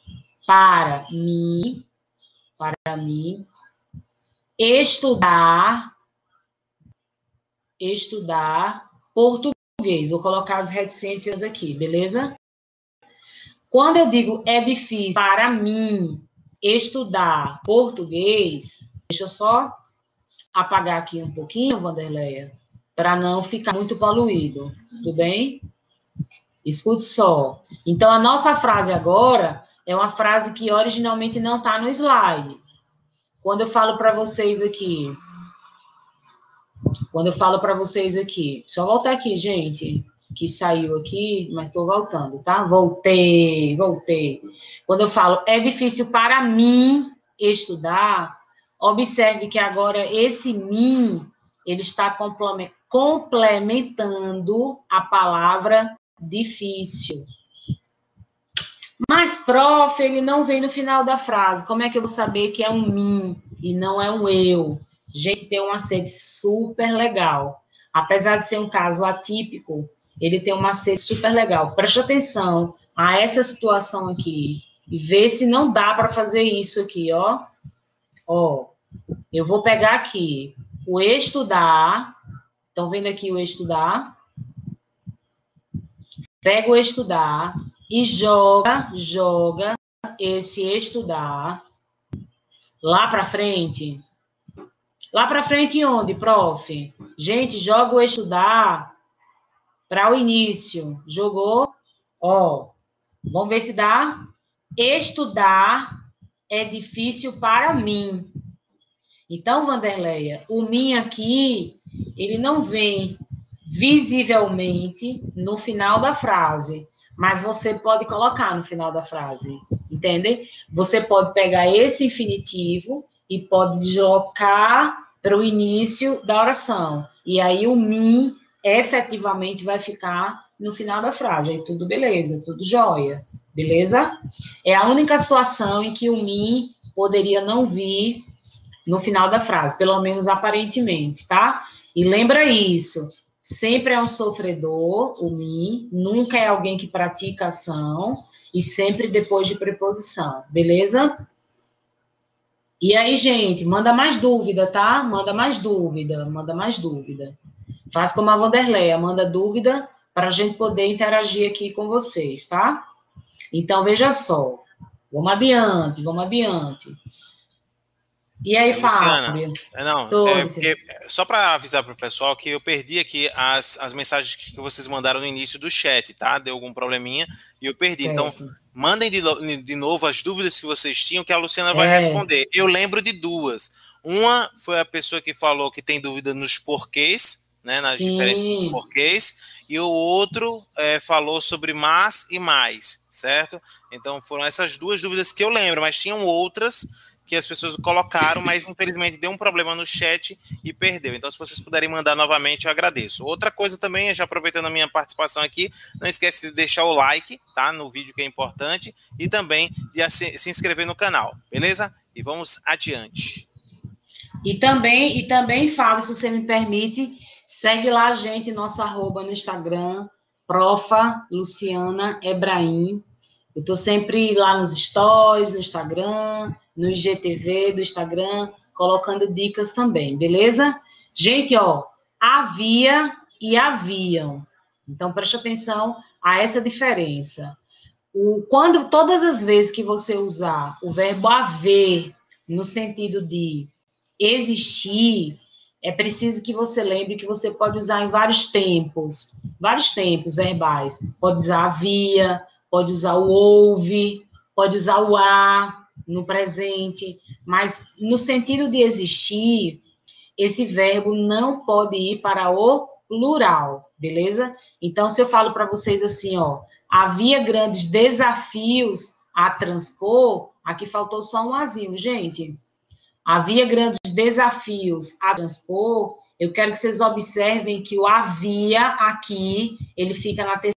para mim, para mim, estudar estudar português. Vou colocar as reticências aqui, beleza? Quando eu digo é difícil para mim estudar português, deixa eu só apagar aqui um pouquinho, Vanderleia, para não ficar muito poluído, tudo bem? Escute só. Então, a nossa frase agora é uma frase que originalmente não está no slide. Quando eu falo para vocês aqui, quando eu falo para vocês aqui, só voltar aqui, gente, que saiu aqui, mas estou voltando, tá? Voltei, voltei. Quando eu falo é difícil para mim estudar, observe que agora esse mim ele está complementando a palavra difícil. Mas, prof, ele não vem no final da frase. Como é que eu vou saber que é um mim e não é um eu? Gente, tem um macete super legal. Apesar de ser um caso atípico, ele tem um macete super legal. Preste atenção a essa situação aqui e vê se não dá para fazer isso aqui, ó. Ó, eu vou pegar aqui o estudar. Estão vendo aqui o estudar? Pega o estudar e joga, joga esse estudar lá para frente Lá para frente, onde, prof? Gente, joga o estudar para o início. Jogou? Ó, vamos ver se dá. Estudar é difícil para mim. Então, Vanderleia, o mim aqui ele não vem visivelmente no final da frase, mas você pode colocar no final da frase, entende? Você pode pegar esse infinitivo e pode deslocar para o início da oração. E aí o mim efetivamente vai ficar no final da frase. Aí tudo beleza, tudo jóia, beleza? É a única situação em que o mim poderia não vir no final da frase, pelo menos aparentemente, tá? E lembra isso, sempre é um sofredor, o mim, nunca é alguém que pratica ação, e sempre depois de preposição, beleza? E aí, gente, manda mais dúvida, tá? Manda mais dúvida, manda mais dúvida. Faz como a Vanderleia, manda dúvida para a gente poder interagir aqui com vocês, tá? Então, veja só. Vamos adiante, vamos adiante. E aí, Fábio? É, não, é porque, só para avisar para o pessoal que eu perdi aqui as, as mensagens que vocês mandaram no início do chat, tá? Deu algum probleminha e eu perdi. Então, certo. Então, mandem de, de novo as dúvidas que vocês tinham, que a Luciana vai é. responder. Eu lembro de duas. Uma foi a pessoa que falou que tem dúvida nos porquês, né? Nas Sim. diferenças dos porquês. E o outro é, falou sobre mais e mais, certo? Então, foram essas duas dúvidas que eu lembro, mas tinham outras que as pessoas colocaram, mas infelizmente deu um problema no chat e perdeu. Então, se vocês puderem mandar novamente, eu agradeço. Outra coisa também, já aproveitando a minha participação aqui, não esquece de deixar o like, tá? No vídeo que é importante, e também de se inscrever no canal, beleza? E vamos adiante. E também, e também, Fábio, se você me permite, segue lá a gente, nossa arroba no Instagram, profa Luciana Ebrahim. Eu estou sempre lá nos stories, no Instagram, no IGTV do Instagram, colocando dicas também, beleza? Gente, ó, havia e haviam. Então, preste atenção a essa diferença. O, quando todas as vezes que você usar o verbo haver no sentido de existir, é preciso que você lembre que você pode usar em vários tempos, vários tempos verbais. Pode usar havia, pode usar o houve, pode usar o a, no presente, mas no sentido de existir, esse verbo não pode ir para o plural, beleza? Então, se eu falo para vocês assim, ó, havia grandes desafios a transpor, aqui faltou só um azinho, gente. Havia grandes desafios a transpor, eu quero que vocês observem que o havia aqui, ele fica na terceira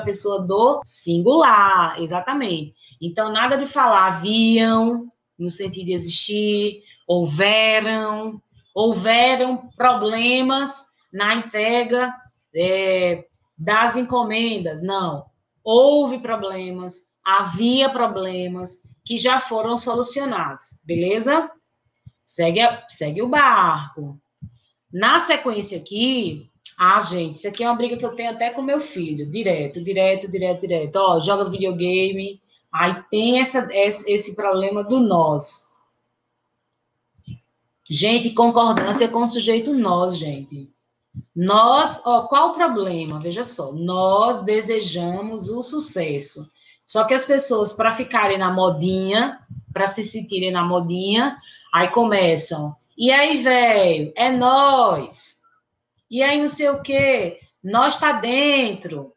pessoa do singular, exatamente. Então, nada de falar haviam, no sentido de existir, houveram, houveram problemas na entrega é, das encomendas. Não. Houve problemas, havia problemas que já foram solucionados, beleza? Segue, segue o barco. Na sequência aqui, ah, gente, isso aqui é uma briga que eu tenho até com meu filho, direto, direto, direto, direto. Ó, joga videogame, Aí tem essa, esse problema do nós. Gente, concordância com o sujeito nós, gente. Nós, ó, qual o problema? Veja só, nós desejamos o sucesso. Só que as pessoas, para ficarem na modinha, para se sentirem na modinha, aí começam. E aí, velho, é nós. E aí, não sei o quê. Nós tá dentro.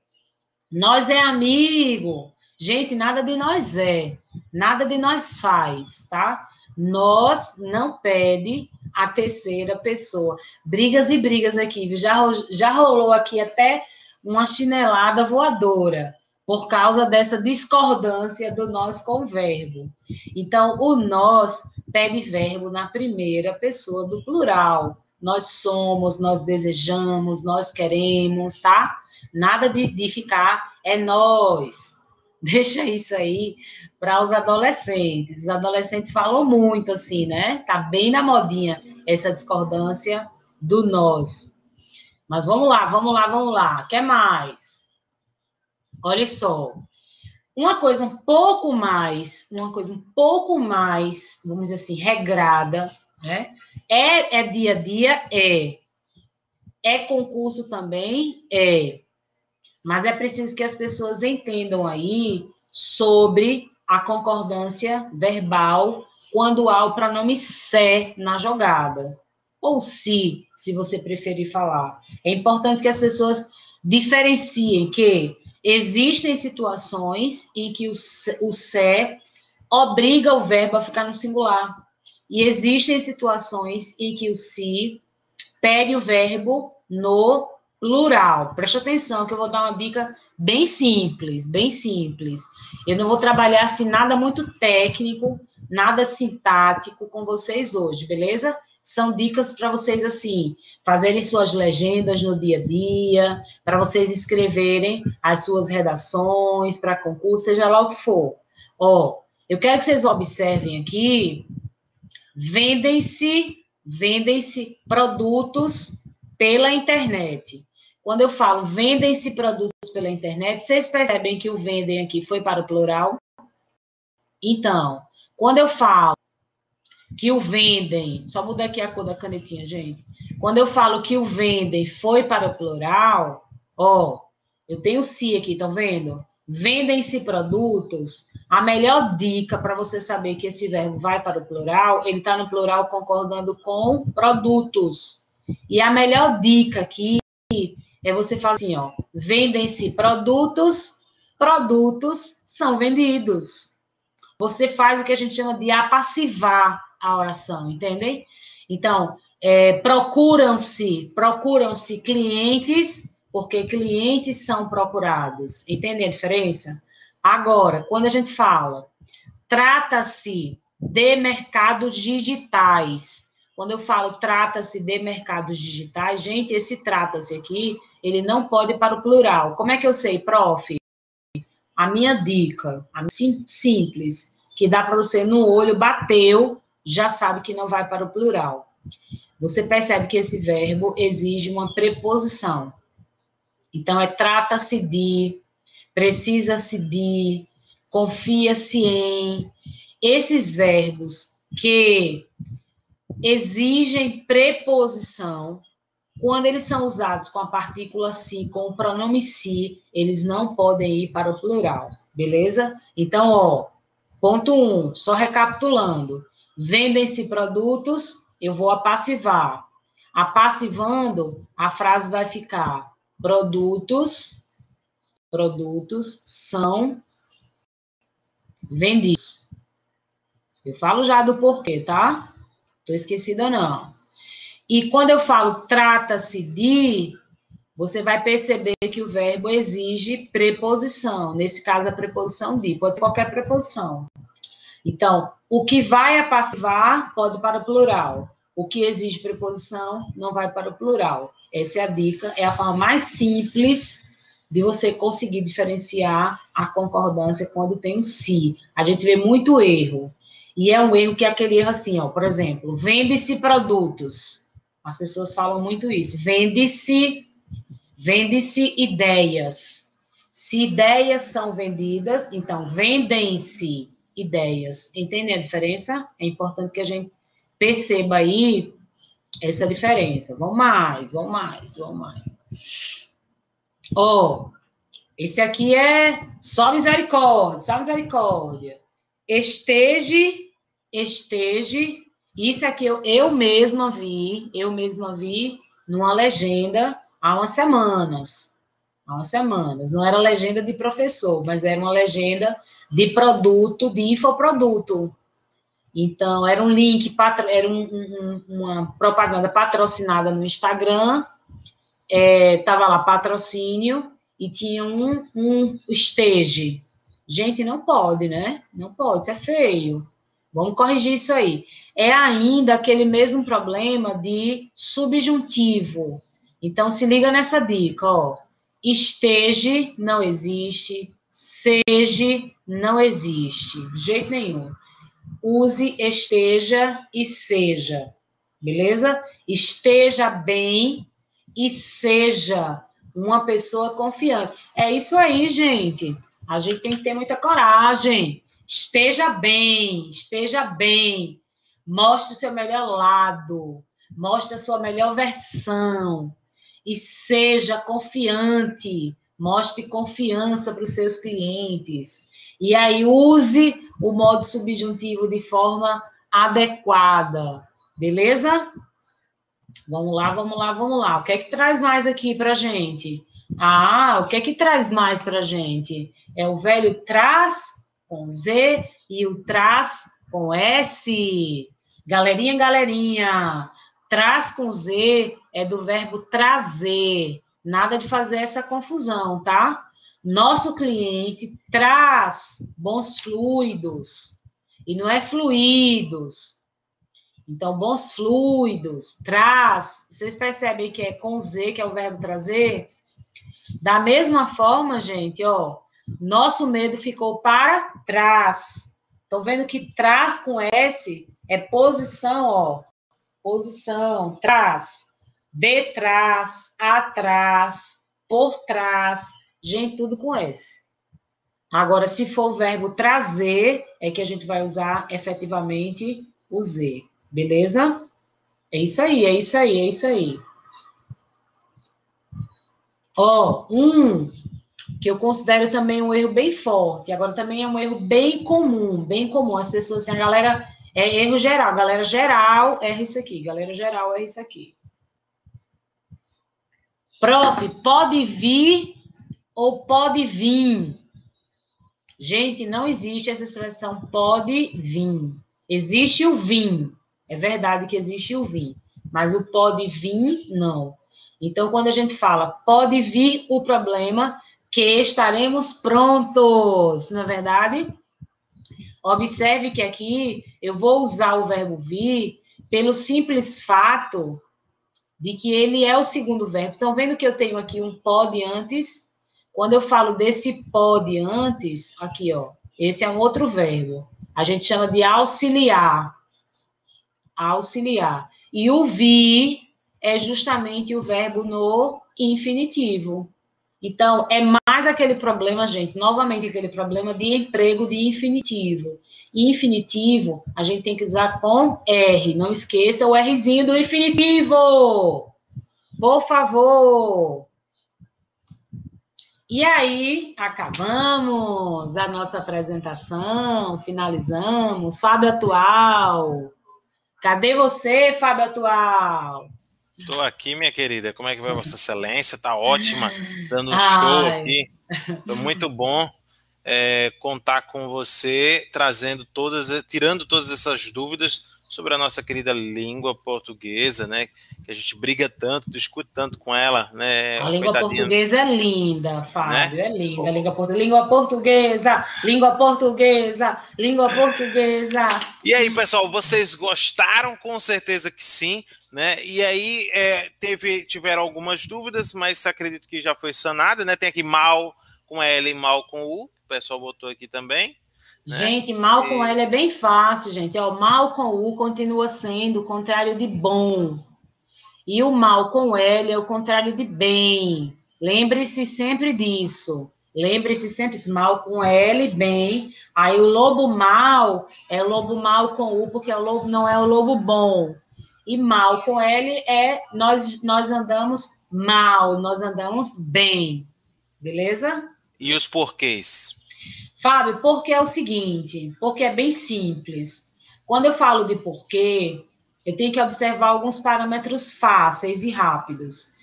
Nós é amigo. Gente, nada de nós é, nada de nós faz, tá? Nós não pede a terceira pessoa. Brigas e brigas aqui, viu? Já, já rolou aqui até uma chinelada voadora por causa dessa discordância do nós com o verbo. Então, o nós pede verbo na primeira pessoa do plural. Nós somos, nós desejamos, nós queremos, tá? Nada de, de ficar é nós deixa isso aí para os adolescentes. Os adolescentes falam muito assim, né? Tá bem na modinha essa discordância do nós. Mas vamos lá, vamos lá, vamos lá. Quer mais? Olha só. Uma coisa um pouco mais, uma coisa um pouco mais, vamos dizer assim, regrada, né? É, é dia a dia? É. É concurso também? É. Mas é preciso que as pessoas entendam aí sobre a concordância verbal quando há o pronome se na jogada. ou se, se você preferir falar. É importante que as pessoas diferenciem que existem situações em que o, o se obriga o verbo a ficar no singular. E existem situações em que o se pede o verbo no plural. Preste atenção que eu vou dar uma dica bem simples, bem simples. Eu não vou trabalhar assim nada muito técnico, nada sintático com vocês hoje, beleza? São dicas para vocês assim, fazerem suas legendas no dia a dia, para vocês escreverem as suas redações para concurso, seja lá o que for. Ó, eu quero que vocês observem aqui, vendem-se, vendem-se produtos pela internet. Quando eu falo vendem-se produtos pela internet, vocês percebem que o vendem aqui foi para o plural? Então, quando eu falo que o vendem, só mudar aqui a cor da canetinha, gente. Quando eu falo que o vendem foi para o plural, ó, eu tenho se aqui, estão vendo? Vendem-se produtos. A melhor dica para você saber que esse verbo vai para o plural, ele está no plural concordando com produtos. E a melhor dica aqui é você falar assim, ó, vendem-se produtos, produtos são vendidos. Você faz o que a gente chama de apassivar a oração, entendem? Então, é, procuram-se, procuram-se clientes, porque clientes são procurados. Entendem a diferença? Agora, quando a gente fala, trata-se de mercados digitais. Quando eu falo trata-se de mercados digitais, gente, esse trata-se aqui ele não pode para o plural. Como é que eu sei, prof? A minha dica, a sim, simples, que dá para você no olho, bateu, já sabe que não vai para o plural. Você percebe que esse verbo exige uma preposição. Então, é trata-se de, precisa-se de, confia-se em. Esses verbos que exigem preposição, quando eles são usados com a partícula si, com o pronome si, eles não podem ir para o plural, beleza? Então, ó, ponto um, só recapitulando. Vendem-se produtos, eu vou apassivar. Apassivando, a frase vai ficar produtos, produtos são vendidos. Eu falo já do porquê, tá? Tô esquecida não. E quando eu falo trata-se de, você vai perceber que o verbo exige preposição. Nesse caso, a preposição de, pode ser qualquer preposição. Então, o que vai a passivar pode para o plural. O que exige preposição não vai para o plural. Essa é a dica, é a forma mais simples de você conseguir diferenciar a concordância quando tem um si. A gente vê muito erro. E é um erro que é aquele erro assim, ó, por exemplo, vende-se produtos. As pessoas falam muito isso. Vende-se, vende-se ideias. Se ideias são vendidas, então vendem-se ideias. Entende a diferença? É importante que a gente perceba aí essa diferença. Vamos mais, vamos mais, vamos mais. Ó, oh, esse aqui é só misericórdia, só misericórdia. Esteja, esteja isso aqui eu, eu mesma vi, eu mesma vi numa legenda há umas semanas. Há umas semanas. Não era legenda de professor, mas era uma legenda de produto, de infoproduto. Então, era um link, era um, um, uma propaganda patrocinada no Instagram, estava é, lá patrocínio, e tinha um, um stage. Gente, não pode, né? Não pode, isso é feio. Vamos corrigir isso aí. É ainda aquele mesmo problema de subjuntivo. Então, se liga nessa dica, ó. Esteja não existe, seja não existe, de jeito nenhum. Use esteja e seja, beleza? Esteja bem e seja uma pessoa confiante. É isso aí, gente. A gente tem que ter muita coragem. Esteja bem, esteja bem. Mostre o seu melhor lado, mostre a sua melhor versão e seja confiante. Mostre confiança para os seus clientes. E aí use o modo subjuntivo de forma adequada. Beleza? Vamos lá, vamos lá, vamos lá. O que é que traz mais aqui para gente? Ah, o que é que traz mais para gente? É o velho traz com Z e o traz com S. Galerinha, galerinha, traz com Z é do verbo trazer. Nada de fazer essa confusão, tá? Nosso cliente traz bons fluidos e não é fluidos. Então, bons fluidos, traz. Vocês percebem que é com Z, que é o verbo trazer? Da mesma forma, gente, ó, nosso medo ficou para trás. Estão vendo que trás com S é posição, ó. Posição, trás. Detrás, atrás, por trás. Gente, tudo com S. Agora, se for o verbo trazer, é que a gente vai usar efetivamente o Z. Beleza? É isso aí, é isso aí, é isso aí. Ó, um que eu considero também um erro bem forte, agora também é um erro bem comum, bem comum. As pessoas, assim, a galera, é erro geral, galera geral erra isso aqui, galera geral erra isso aqui. Prof, pode vir ou pode vir? Gente, não existe essa expressão pode vir. Existe o vir. É verdade que existe o vir, mas o pode vir, não. Então, quando a gente fala pode vir o problema, que estaremos prontos, na é verdade? Observe que aqui eu vou usar o verbo vir pelo simples fato de que ele é o segundo verbo. Estão vendo que eu tenho aqui um pode antes? Quando eu falo desse pode antes, aqui, ó, esse é um outro verbo. A gente chama de auxiliar auxiliar. E o vir é justamente o verbo no infinitivo. Então, é mais aquele problema, gente, novamente aquele problema de emprego de infinitivo. Infinitivo, a gente tem que usar com R. Não esqueça o Rzinho do infinitivo. Por favor. E aí, acabamos a nossa apresentação, finalizamos. Fábio Atual. Cadê você, Fábio Atual? Estou aqui, minha querida. Como é que vai Vossa Excelência? Tá ótima, dando um show aqui. Foi muito bom é, contar com você, trazendo todas, tirando todas essas dúvidas sobre a nossa querida língua portuguesa, né? Que a gente briga tanto, discute tanto com ela, né? A língua portuguesa é linda, Fábio, né? é linda. Língua, portu... língua portuguesa, língua portuguesa, língua portuguesa. E aí, pessoal, vocês gostaram? Com certeza que sim, né? E aí, é, teve, tiveram algumas dúvidas, mas acredito que já foi sanada, né? Tem aqui mal com L e mal com U, o pessoal botou aqui também. Né? Gente, mal com L é bem fácil, gente. Ó, mal com U continua sendo o contrário de bom. E o mal com L é o contrário de bem. Lembre-se sempre disso. Lembre-se sempre, mal com L, bem. Aí o lobo mal é o lobo mal com U, porque o lobo não é o lobo bom. E mal com L é nós, nós andamos mal, nós andamos bem. Beleza? E os porquês? Fábio, porque é o seguinte, porque é bem simples. Quando eu falo de porquê, eu tenho que observar alguns parâmetros fáceis e rápidos.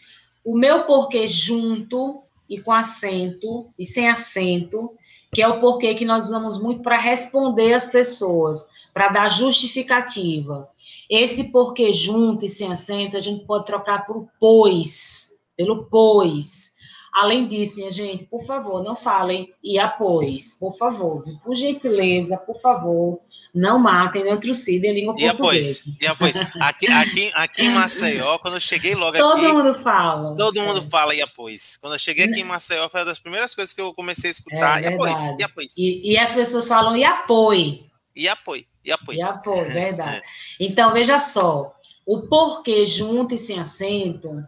O meu porquê junto e com acento e sem acento, que é o porquê que nós usamos muito para responder às pessoas, para dar justificativa. Esse porquê junto e sem acento, a gente pode trocar por pois, pelo pois. Além disso, minha gente, por favor, não falem e após, por favor, por gentileza, por favor, não matem, não trucidem língua e portuguesa. E após, aqui, aqui, aqui em Maceió, quando eu cheguei logo todo aqui... Todo mundo fala. Todo é. mundo fala e após. Quando eu cheguei aqui em Maceió, foi uma das primeiras coisas que eu comecei a escutar, é, e após, e após. E, e as pessoas falam e apoie. E apoie, e apoie. E apoie, verdade. Então, veja só, o porquê junto e sem acento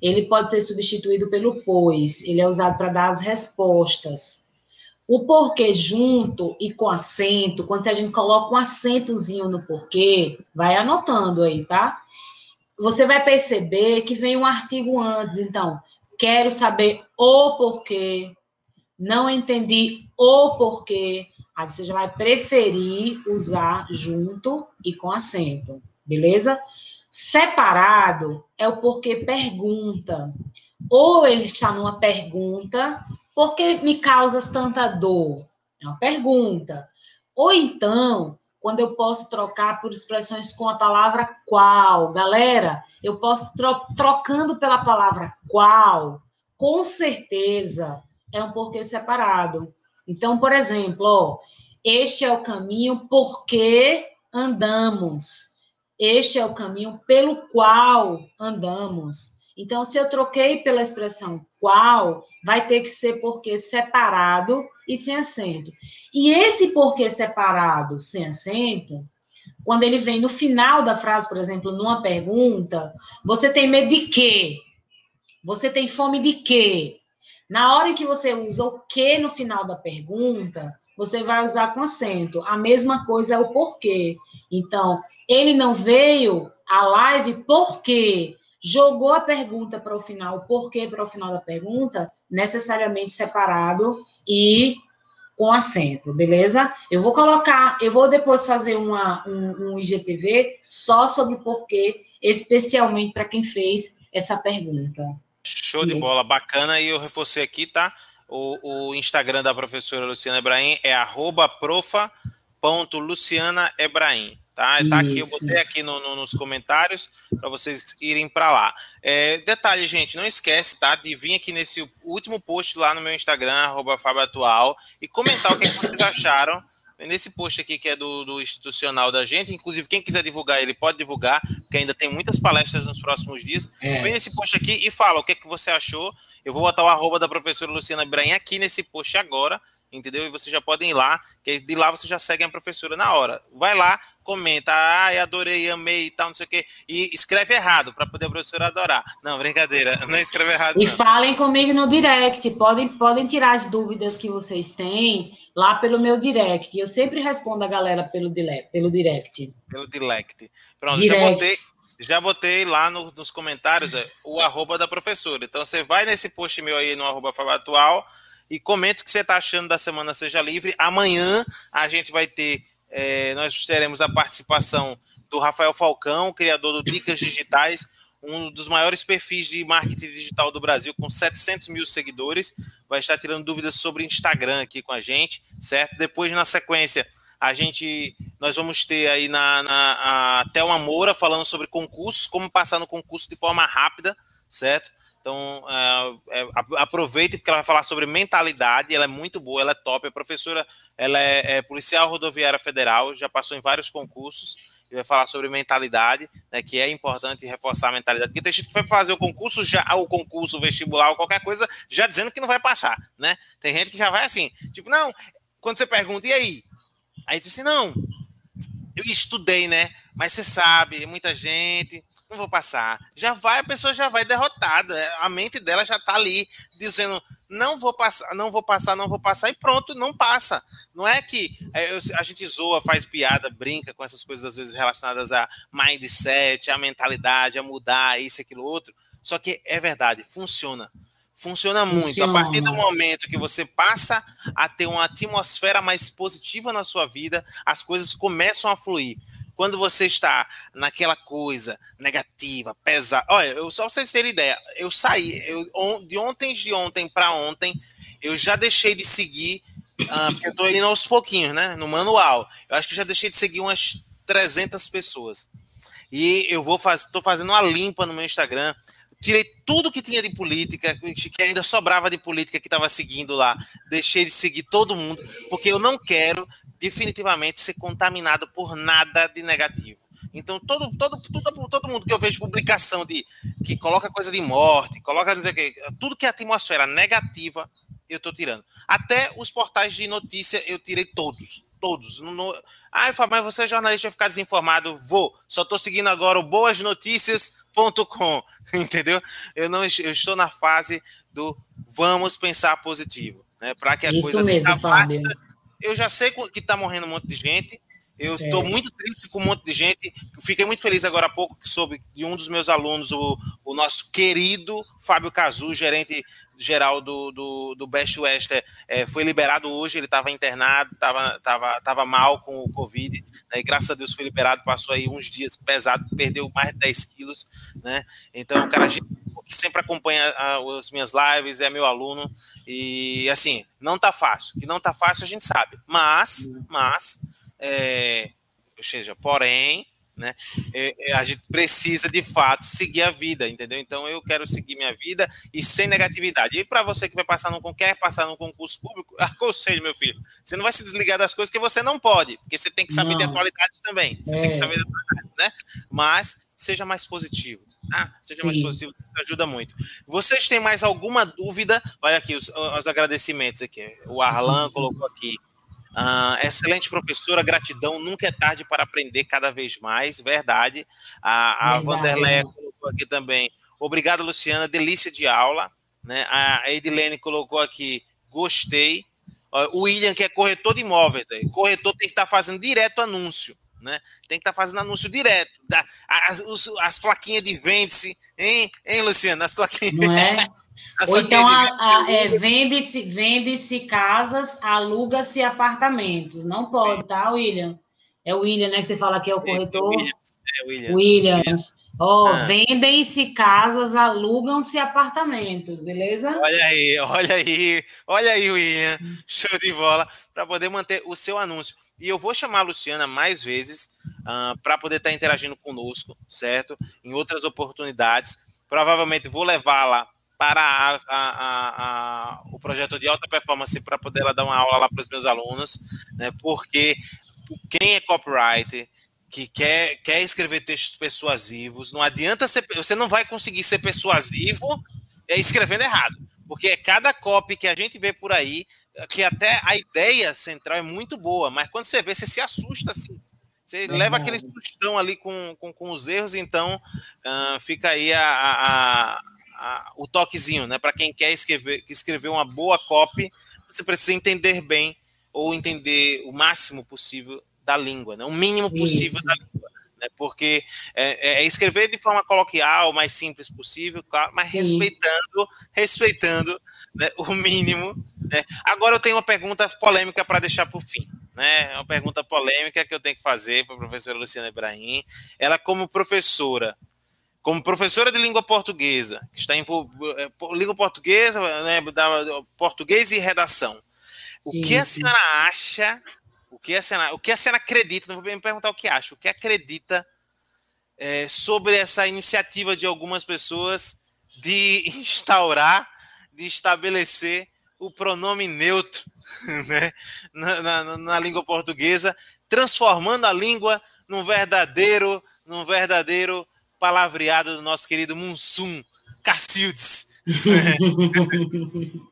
ele pode ser substituído pelo pois, ele é usado para dar as respostas. O porquê junto e com acento, quando a gente coloca um acentozinho no porquê, vai anotando aí, tá? Você vai perceber que vem um artigo antes, então, quero saber o porquê, não entendi o porquê, aí você já vai preferir usar junto e com acento, beleza? Separado é o porquê pergunta. Ou ele está numa pergunta, por que me causas tanta dor? É uma pergunta. Ou então, quando eu posso trocar por expressões com a palavra qual. Galera, eu posso tro trocando pela palavra qual, com certeza é um porquê separado. Então, por exemplo, ó, este é o caminho porque andamos. Este é o caminho pelo qual andamos. Então, se eu troquei pela expressão qual, vai ter que ser porque separado e sem acento. E esse porquê separado sem acento, quando ele vem no final da frase, por exemplo, numa pergunta, você tem medo de quê? Você tem fome de quê? Na hora em que você usa o que no final da pergunta, você vai usar com acento. A mesma coisa é o porquê. Então, ele não veio à live porque jogou a pergunta para o final, o porquê para o final da pergunta, necessariamente separado e com acento, beleza? Eu vou colocar, eu vou depois fazer uma, um, um IGTV só sobre porquê, especialmente para quem fez essa pergunta. Show de bola, bacana. E eu reforcei aqui, tá? O, o Instagram da professora Luciana Ebrahim é profa.lucianaebrahim. Tá, tá aqui, eu botei aqui no, no, nos comentários para vocês irem para lá. É, detalhe, gente, não esquece, tá? De vir aqui nesse último post lá no meu Instagram, arroba Atual, e comentar o que, é que vocês acharam nesse post aqui que é do, do, institucional da gente, inclusive quem quiser divulgar ele pode divulgar, porque ainda tem muitas palestras nos próximos dias. É. Vem nesse post aqui e fala o que é que você achou. Eu vou botar o arroba da professora Luciana Brain aqui nesse post agora, entendeu? E vocês já podem ir lá, que de lá vocês já seguem a professora na hora. Vai lá, comenta, ai, adorei, amei e tal, não sei o quê, e escreve errado para poder a professora adorar. Não, brincadeira, não escreve errado. E não. falem comigo no direct, podem, podem tirar as dúvidas que vocês têm lá pelo meu direct. Eu sempre respondo a galera pelo, pelo direct. Pelo direct. Pronto, direct. já botei. Já botei lá no, nos comentários é, o arroba da professora. Então você vai nesse post meu aí no arroba atual e comenta o que você está achando da Semana Seja Livre. Amanhã a gente vai ter é, nós teremos a participação do Rafael Falcão, criador do Dicas Digitais, um dos maiores perfis de marketing digital do Brasil, com 700 mil seguidores. Vai estar tirando dúvidas sobre Instagram aqui com a gente, certo? Depois, na sequência, a gente, nós vamos ter aí na, na a Thelma Moura falando sobre concursos, como passar no concurso de forma rápida, certo? Então, é, é, aproveite, porque ela vai falar sobre mentalidade, ela é muito boa, ela é top. A professora ela é, é policial rodoviária federal, já passou em vários concursos, e vai falar sobre mentalidade, né, que é importante reforçar a mentalidade, porque tem gente que vai fazer o concurso, já o concurso vestibular ou qualquer coisa, já dizendo que não vai passar, né? Tem gente que já vai assim, tipo, não, quando você pergunta, e aí? Aí diz assim, não, eu estudei, né? Mas você sabe, muita gente, não vou passar. Já vai, a pessoa já vai derrotada. A mente dela já está ali dizendo: não vou passar, não vou passar, não vou passar, e pronto, não passa. Não é que é, a gente zoa, faz piada, brinca com essas coisas, às vezes, relacionadas a mindset, a mentalidade, a mudar, isso, aquilo, outro. Só que é verdade, funciona. Funciona muito. Funciona. A partir do momento que você passa a ter uma atmosfera mais positiva na sua vida, as coisas começam a fluir quando você está naquela coisa negativa, pesada. Olha, eu, só pra vocês terem ideia, eu saí, eu, on, de ontem de ontem para ontem, eu já deixei de seguir, uh, porque eu tô indo aos pouquinhos, né? No manual. Eu acho que já deixei de seguir umas 300 pessoas. E eu vou fazer, tô fazendo uma limpa no meu Instagram. Tirei tudo que tinha de política, que ainda sobrava de política que estava seguindo lá. Deixei de seguir todo mundo, porque eu não quero definitivamente ser contaminado por nada de negativo. Então, todo, todo, todo, todo mundo que eu vejo publicação de que coloca coisa de morte, coloca não sei o tudo que é atmosfera negativa, eu estou tirando. Até os portais de notícia eu tirei todos. Todos. No, no... Ah, mas você é jornalista, vai ficar desinformado. Vou. Só estou seguindo agora o boasnoticias.com. Entendeu? Eu não eu estou na fase do vamos pensar positivo. Né, para que a Isso coisa mesmo, eu já sei que está morrendo um monte de gente, Eu estou muito triste com um monte de gente. Fiquei muito feliz agora há pouco que soube de um dos meus alunos, o, o nosso querido Fábio Cazu, gerente geral do, do, do Best West, é, foi liberado hoje. Ele estava internado, estava tava, tava mal com o Covid. Né, e graças a Deus foi liberado. Passou aí uns dias pesado, perdeu mais de 10 quilos. Né? Então, o cara que sempre acompanha as minhas lives, é meu aluno. E assim, não tá fácil. Que não tá fácil, a gente sabe. Mas, mas é, ou seja, porém, né, é, é, a gente precisa de fato seguir a vida, entendeu? Então eu quero seguir minha vida e sem negatividade. E para você que vai passar no quer passar no concurso público, aconselho, meu filho, você não vai se desligar das coisas que você não pode, porque você tem que saber não. de atualidade também. Você é. tem que saber de atualidade, né? Mas seja mais positivo. Ah, seja Sim. mais positivo, isso ajuda muito. Vocês têm mais alguma dúvida? Olha aqui os, os agradecimentos aqui. O Arlan colocou aqui. Uh, excelente professora, gratidão, nunca é tarde para aprender cada vez mais, verdade. A, a Vanderlei colocou aqui também. Obrigado, Luciana, delícia de aula. Né? A Edilene colocou aqui, gostei. O William, que é corretor de imóveis, corretor tem que estar tá fazendo direto anúncio. Né? Tem que estar tá fazendo anúncio direto. Da, as, as plaquinhas de vende-se, hein, hein, Luciana? As plaquinhas. Não é? Ou então a, a, é, vende-se vende casas, aluga-se apartamentos. Não pode, tá, William? É o William, né? Que você fala que é o corretor. É, Williams. Williams. Ó, oh, ah. vendem-se casas, alugam-se apartamentos, beleza? Olha aí, olha aí, olha aí, William. Show de bola. Para poder manter o seu anúncio. E eu vou chamar a Luciana mais vezes uh, para poder estar tá interagindo conosco, certo? Em outras oportunidades. Provavelmente vou levá-la para a, a, a, o projeto de alta performance para poder ela dar uma aula lá para os meus alunos, né? Porque quem é copywriter que quer, quer escrever textos persuasivos, não adianta ser, você não vai conseguir ser persuasivo é, escrevendo errado, porque é cada copy que a gente vê por aí que até a ideia central é muito boa, mas quando você vê, você se assusta assim. Você é leva aquele sustão ali com, com, com os erros, então uh, fica aí a, a, a, o toquezinho, né? Para quem quer escrever, escrever uma boa copy, você precisa entender bem ou entender o máximo possível da língua, né? o mínimo possível Isso. da língua. Né? Porque é, é, escrever de forma coloquial, o mais simples possível, claro, mas Sim. respeitando, respeitando né, o mínimo. Né? Agora eu tenho uma pergunta polêmica para deixar por fim. Né? Uma pergunta polêmica que eu tenho que fazer para a professora Luciana Ibrahim. Ela, como professora, como professora de língua portuguesa, que está em é, língua portuguesa, né, da, português e redação. O que a senhora acha? O que a senhora, o que a senhora acredita? Não vou me perguntar o que acha. O que acredita é, sobre essa iniciativa de algumas pessoas de instaurar, de estabelecer o pronome neutro né, na, na, na língua portuguesa, transformando a língua num verdadeiro, num verdadeiro palavreado do nosso querido Munsum Cacildes.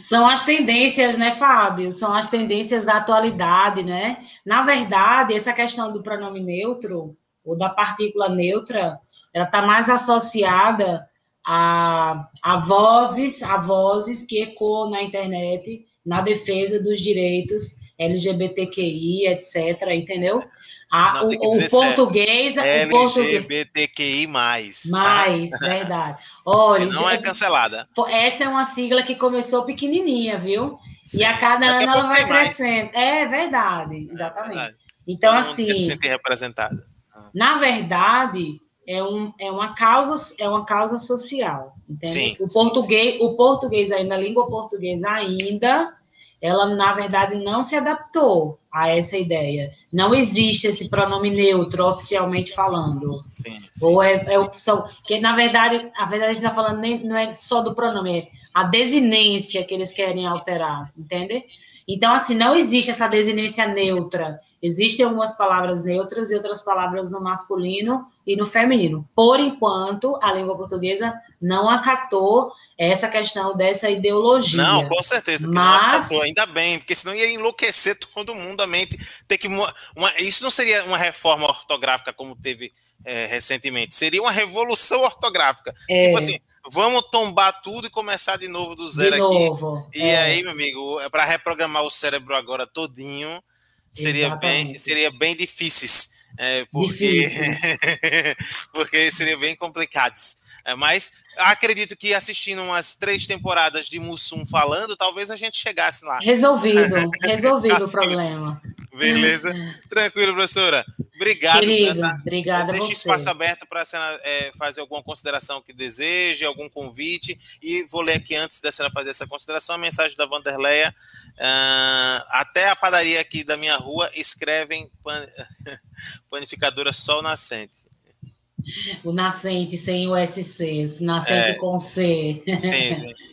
São as tendências, né, Fábio? São as tendências da atualidade, né? Na verdade, essa questão do pronome neutro, ou da partícula neutra, ela está mais associada a, a vozes, a vozes que ecoam na internet na defesa dos direitos LGBTQI, etc., entendeu? A, não, o, o português. LGBTQI. Mais, tá? mais verdade. Olha, não é cancelada. Essa é uma sigla que começou pequenininha, viu? Sim. E a cada ano ela vai crescendo. É verdade, exatamente. É verdade. Então, Todo assim. Se sentir representada. Ah. Na verdade, é, um, é, uma causa, é uma causa social. Entende? Sim, o, português, sim, sim. o português ainda, a língua portuguesa ainda ela na verdade não se adaptou a essa ideia. Não existe esse pronome neutro oficialmente falando. Sim, sim. Ou é, é opção. Que na verdade, a verdade a gente está falando nem, não é só do pronome, é a desinência que eles querem alterar, entende? Então, assim, não existe essa desinência neutra. Existem algumas palavras neutras e outras palavras no masculino e no feminino. Por enquanto, a língua portuguesa não acatou essa questão dessa ideologia. Não, com certeza. Mas... Não acatou, ainda bem, porque senão ia enlouquecer todo mundo a mente. Ter que uma, isso não seria uma reforma ortográfica como teve é, recentemente, seria uma revolução ortográfica. É. Tipo assim, vamos tombar tudo e começar de novo do zero de aqui. Novo. E é. aí, meu amigo, é para reprogramar o cérebro agora todinho seria bem, seria bem difíceis, é, porque, porque seria bem complicados. É, mas acredito que assistindo umas três temporadas de Mussum falando, talvez a gente chegasse lá. Resolvido, resolvido o problema. Beleza? Tranquilo, professora. Obrigado. Querido, obrigada Deixe espaço aberto para é, fazer alguma consideração que deseje, algum convite. E vou ler aqui, antes da senhora fazer essa consideração, a mensagem da Vanderleia. Uh, até a padaria aqui da minha rua escrevem pan... panificadora Sol Nascente. O nascente sem o SC, nascente é, com C. Sim, sim.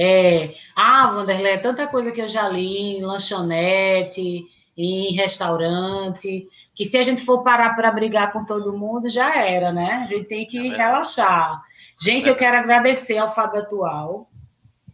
É, ah, Vanderlei, tanta coisa que eu já li em lanchonete, em restaurante, que se a gente for parar para brigar com todo mundo, já era, né? A gente tem que é relaxar. Gente, é eu quero agradecer ao Fábio Atual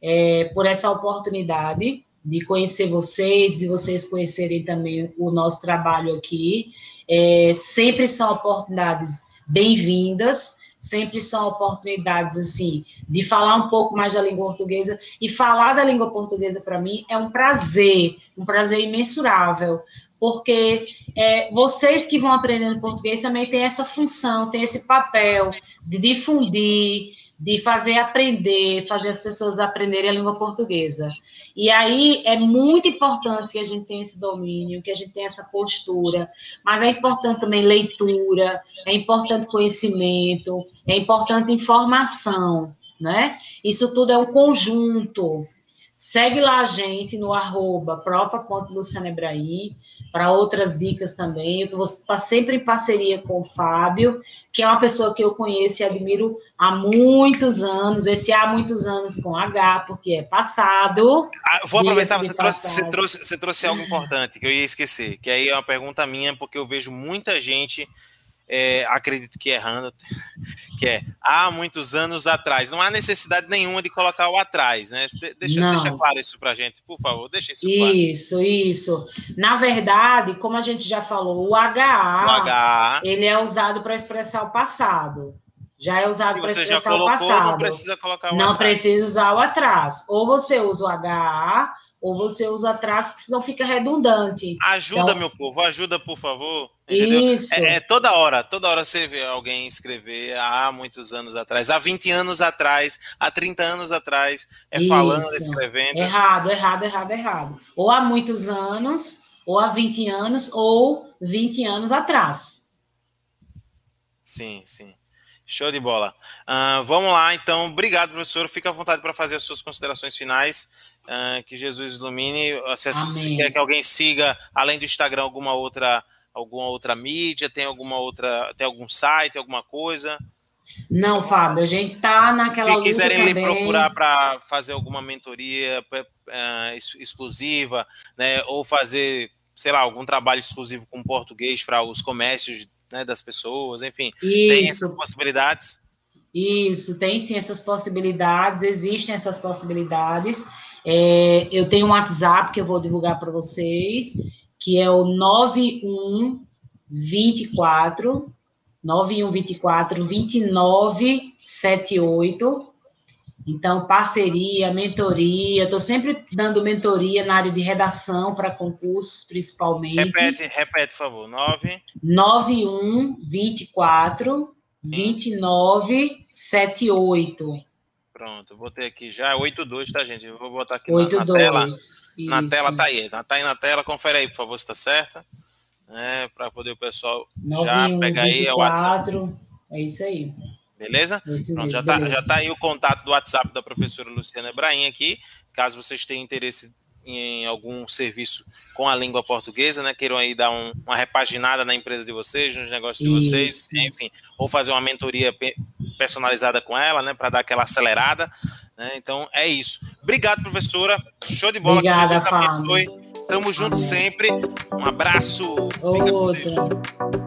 é, por essa oportunidade de conhecer vocês, de vocês conhecerem também o nosso trabalho aqui. É, sempre são oportunidades bem-vindas, sempre são oportunidades assim de falar um pouco mais da língua portuguesa. E falar da língua portuguesa para mim é um prazer, um prazer imensurável, porque é, vocês que vão aprendendo português também têm essa função, têm esse papel de difundir, de fazer aprender, fazer as pessoas aprenderem a língua portuguesa. E aí é muito importante que a gente tenha esse domínio, que a gente tenha essa postura, mas é importante também leitura, é importante conhecimento, é importante informação, né? Isso tudo é um conjunto. Segue lá a gente no arroba para outras dicas também. Eu estou sempre em parceria com o Fábio, que é uma pessoa que eu conheço e admiro há muitos anos. Esse há muitos anos com H, porque é passado. Ah, vou aproveitar, você trouxe, você, trouxe, você trouxe algo importante que eu ia esquecer, que aí é uma pergunta minha, porque eu vejo muita gente é, acredito que errando, que é há muitos anos atrás. Não há necessidade nenhuma de colocar o atrás, né? Deixa, deixa claro isso para a gente, por favor, deixa isso claro. Isso, isso. Na verdade, como a gente já falou, o HA, o HA ele é usado para expressar o passado. Já é usado para expressar colocou, o passado. Não precisa colocar o Não atrás. precisa usar o atrás. Ou você usa o HA, ou você usa atrás, porque senão fica redundante. Ajuda, então, meu povo, ajuda, por favor. Entendeu? Isso. É, é, toda hora, toda hora você vê alguém escrever há muitos anos atrás, há 20 anos atrás, há 30 anos atrás, é Isso. falando, escrevendo. Errado, errado, errado, errado. Ou há muitos anos, ou há 20 anos, ou 20 anos atrás. Sim, sim. Show de bola. Uh, vamos lá, então. Obrigado, professor. Fica à vontade para fazer as suas considerações finais. Uh, que Jesus ilumine. Se, se quer que alguém siga, além do Instagram, alguma outra, alguma outra mídia, tem alguma outra, tem algum site, alguma coisa? Não, Fábio, a gente está naquela. Se quiserem lhe procurar para fazer alguma mentoria uh, exclusiva, né, ou fazer, sei lá, algum trabalho exclusivo com português para os comércios né, das pessoas, enfim, Isso. tem essas possibilidades? Isso, tem sim essas possibilidades, existem essas possibilidades. É, eu tenho um WhatsApp que eu vou divulgar para vocês, que é o 9124 9124 2978. Então, parceria, mentoria, estou sempre dando mentoria na área de redação para concursos, principalmente. Repete, repete, por favor. 9 9124 2978. Pronto, botei aqui já 82, tá, gente? Eu vou botar aqui 82, na, tela. Isso. Na tela tá aí, tá aí na tela, confere aí, por favor, se tá certa. Né, para poder o pessoal 9, já pegar aí o WhatsApp. É isso aí. Beleza? Pronto, já tá, já tá aí o contato do WhatsApp da professora Luciana Ebraim aqui. Caso vocês tenham interesse em algum serviço com a língua portuguesa, né? Queiram aí dar um, uma repaginada na empresa de vocês, nos negócios de vocês, enfim, ou fazer uma mentoria personalizada com ela, né? Para dar aquela acelerada. Né? Então é isso. Obrigado, professora. Show de bola. Obrigada, que Jesus abençoe. Tamo junto sempre. Um abraço. Fica com Deus.